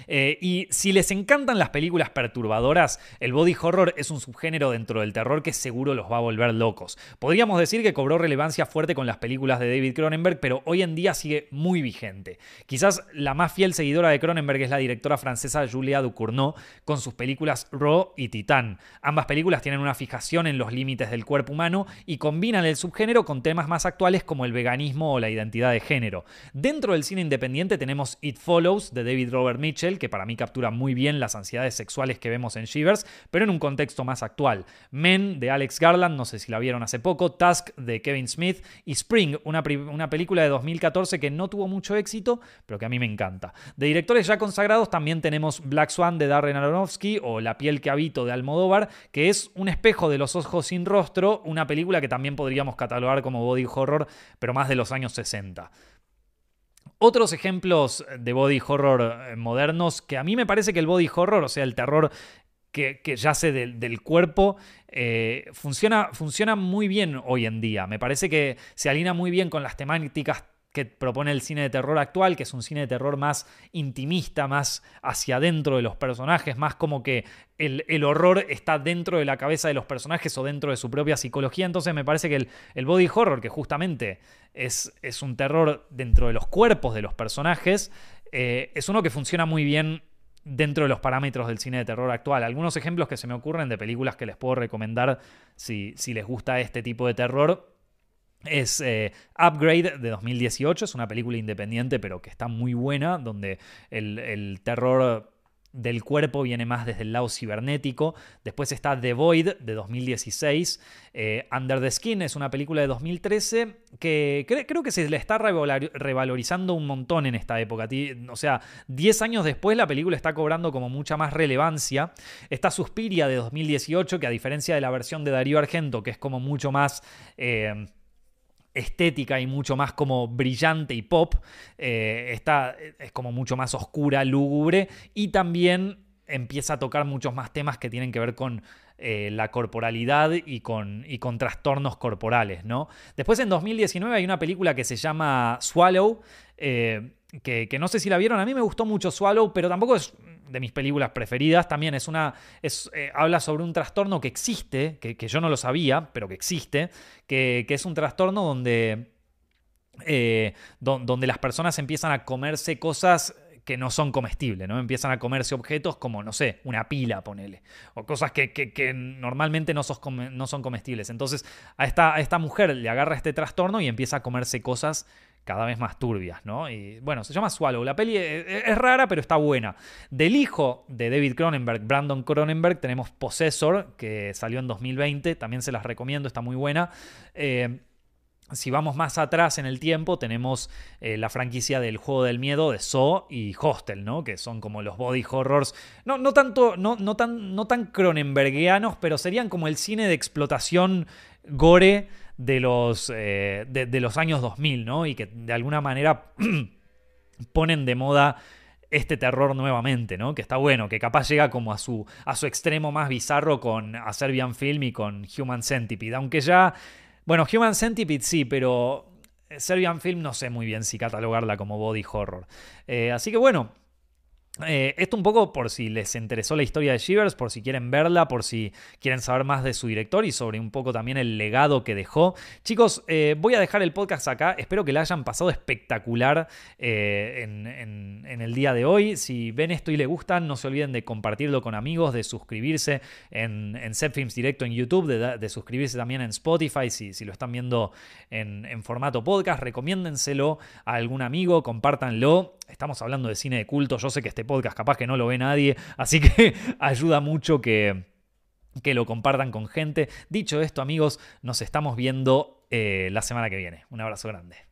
Eh, y si les encantan las películas perturbadoras, el body horror es un subgénero dentro del terror que seguro los va a volver locos. Podríamos decir que cobró relevancia fuerte con las películas de David Cronenberg, pero hoy en día sigue muy vigente. Quizás la más fiel seguidora de Cronenberg es la directora francesa Julia Ducournau con sus películas Raw y Titán. Ambas películas tienen una fijación en los límites del cuerpo humano y combinan el subgénero con temas más actuales como el veganismo o la identidad de género. Dentro del cine independiente tenemos It Follows de David Robert Mitchell, que para mí captura muy bien las ansiedades sexuales que vemos en Shivers, pero en un contexto más actual. Men de Alex Garland, no sé si la vieron hace poco, Task de Kevin Smith y Spring, una, una película de 2014 que no tuvo mucho éxito, pero que a mí me encanta. De directores ya consagrados también tenemos Black Swan de Darren Aronofsky o La piel que habito de Almodóvar, que es un espejo de los ojos sin rostro, una película que también podríamos catalogar como body horror, pero más de los años 60. Otros ejemplos de body horror eh, modernos, que a mí me parece que el body horror, o sea, el terror que, yace del, cuerpo, eh, funciona, funciona muy bien hoy en día. Me parece que se alinea muy bien con las temáticas que propone el cine de terror actual, que es un cine de terror más intimista, más hacia adentro de los personajes, más como que el, horror está dentro de la cabeza de los personajes o dentro de su propia psicología. Entonces me parece que el, body horror, que justamente es, es, un terror dentro de los cuerpos de los personajes, eh, es uno que funciona muy bien dentro de los parámetros del cine de terror actual. Algunos ejemplos que se me ocurren de películas que les puedo recomendar si, si les gusta este tipo de terror. Es eh, Upgrade de 2018, es una película independiente pero que está muy buena, donde el, el terror del cuerpo viene más desde el lado cibernético. Después está The Void de 2016. Eh, Under the Skin es una película de 2013 que creo que se le está revalorizando un montón en esta época. O sea, 10 años después la película está cobrando como mucha más relevancia. Está Suspiria de 2018 que a diferencia de la versión de Darío Argento, que es como mucho más... Eh, estética y mucho más como brillante y pop. Eh, es como mucho más oscura, lúgubre y también empieza a tocar muchos más temas que tienen que ver con eh, la corporalidad y con, y con trastornos corporales, ¿no? Después en 2019 hay una película que se llama Swallow, eh, que, que, no sé si la vieron, a mí me gustó mucho Swallow, pero tampoco es de mis películas preferidas. También es una. Es, eh, habla sobre un trastorno que existe, que, yo no lo sabía, pero que existe, que, es un trastorno donde. Eh, donde las personas empiezan a comerse cosas que no son comestibles, ¿no? Empiezan a comerse objetos como, no sé, una pila, ponele, o cosas que, normalmente no, no, son comestibles. Entonces a esta, a esta mujer le agarra este trastorno y empieza a comerse cosas cada vez más turbias, ¿no? Y bueno, se llama Swallow. La peli es, rara, pero está buena. Del hijo de David Cronenberg, Brandon Cronenberg, tenemos Possessor, que salió en 2020. También se las recomiendo, está muy buena. Eh, si vamos más atrás en el tiempo, tenemos eh, la franquicia del juego del miedo de Saw y Hostel, ¿no? Que son como los body horrors. No, no tanto, no, no, tan, no tan cronenbergianos, pero serían como el cine de explotación gore de los, eh, de, los años 2000, ¿no? Y que de alguna manera ponen de moda este terror nuevamente, ¿no? Que está bueno, que capaz llega como a su, a su extremo más bizarro con Serbian Film y con Human Centipede. Aunque ya, bueno, Human Centipede sí, pero Serbian Film no sé muy bien si catalogarla como body horror. Eh, así que bueno, eh, esto un poco por si les interesó la historia de Shivers, por si quieren verla, por si quieren saber más de su director y sobre un poco también el legado que dejó. Chicos, eh, voy a dejar el podcast acá. Espero que la hayan pasado espectacular eh, en, el día de hoy. Si ven esto y les gustan, no se olviden de compartirlo con amigos, de suscribirse en, en Films Directo en YouTube, de, suscribirse también en Spotify si, lo están viendo en, en formato podcast. Recomiéndenselo a algún amigo, compártanlo. Estamos hablando de cine de culto. Yo sé que este podcast capaz que no lo ve nadie, así que ayuda mucho que, que lo compartan con gente. Dicho esto, amigos, nos estamos viendo eh, la semana que viene. Un abrazo grande.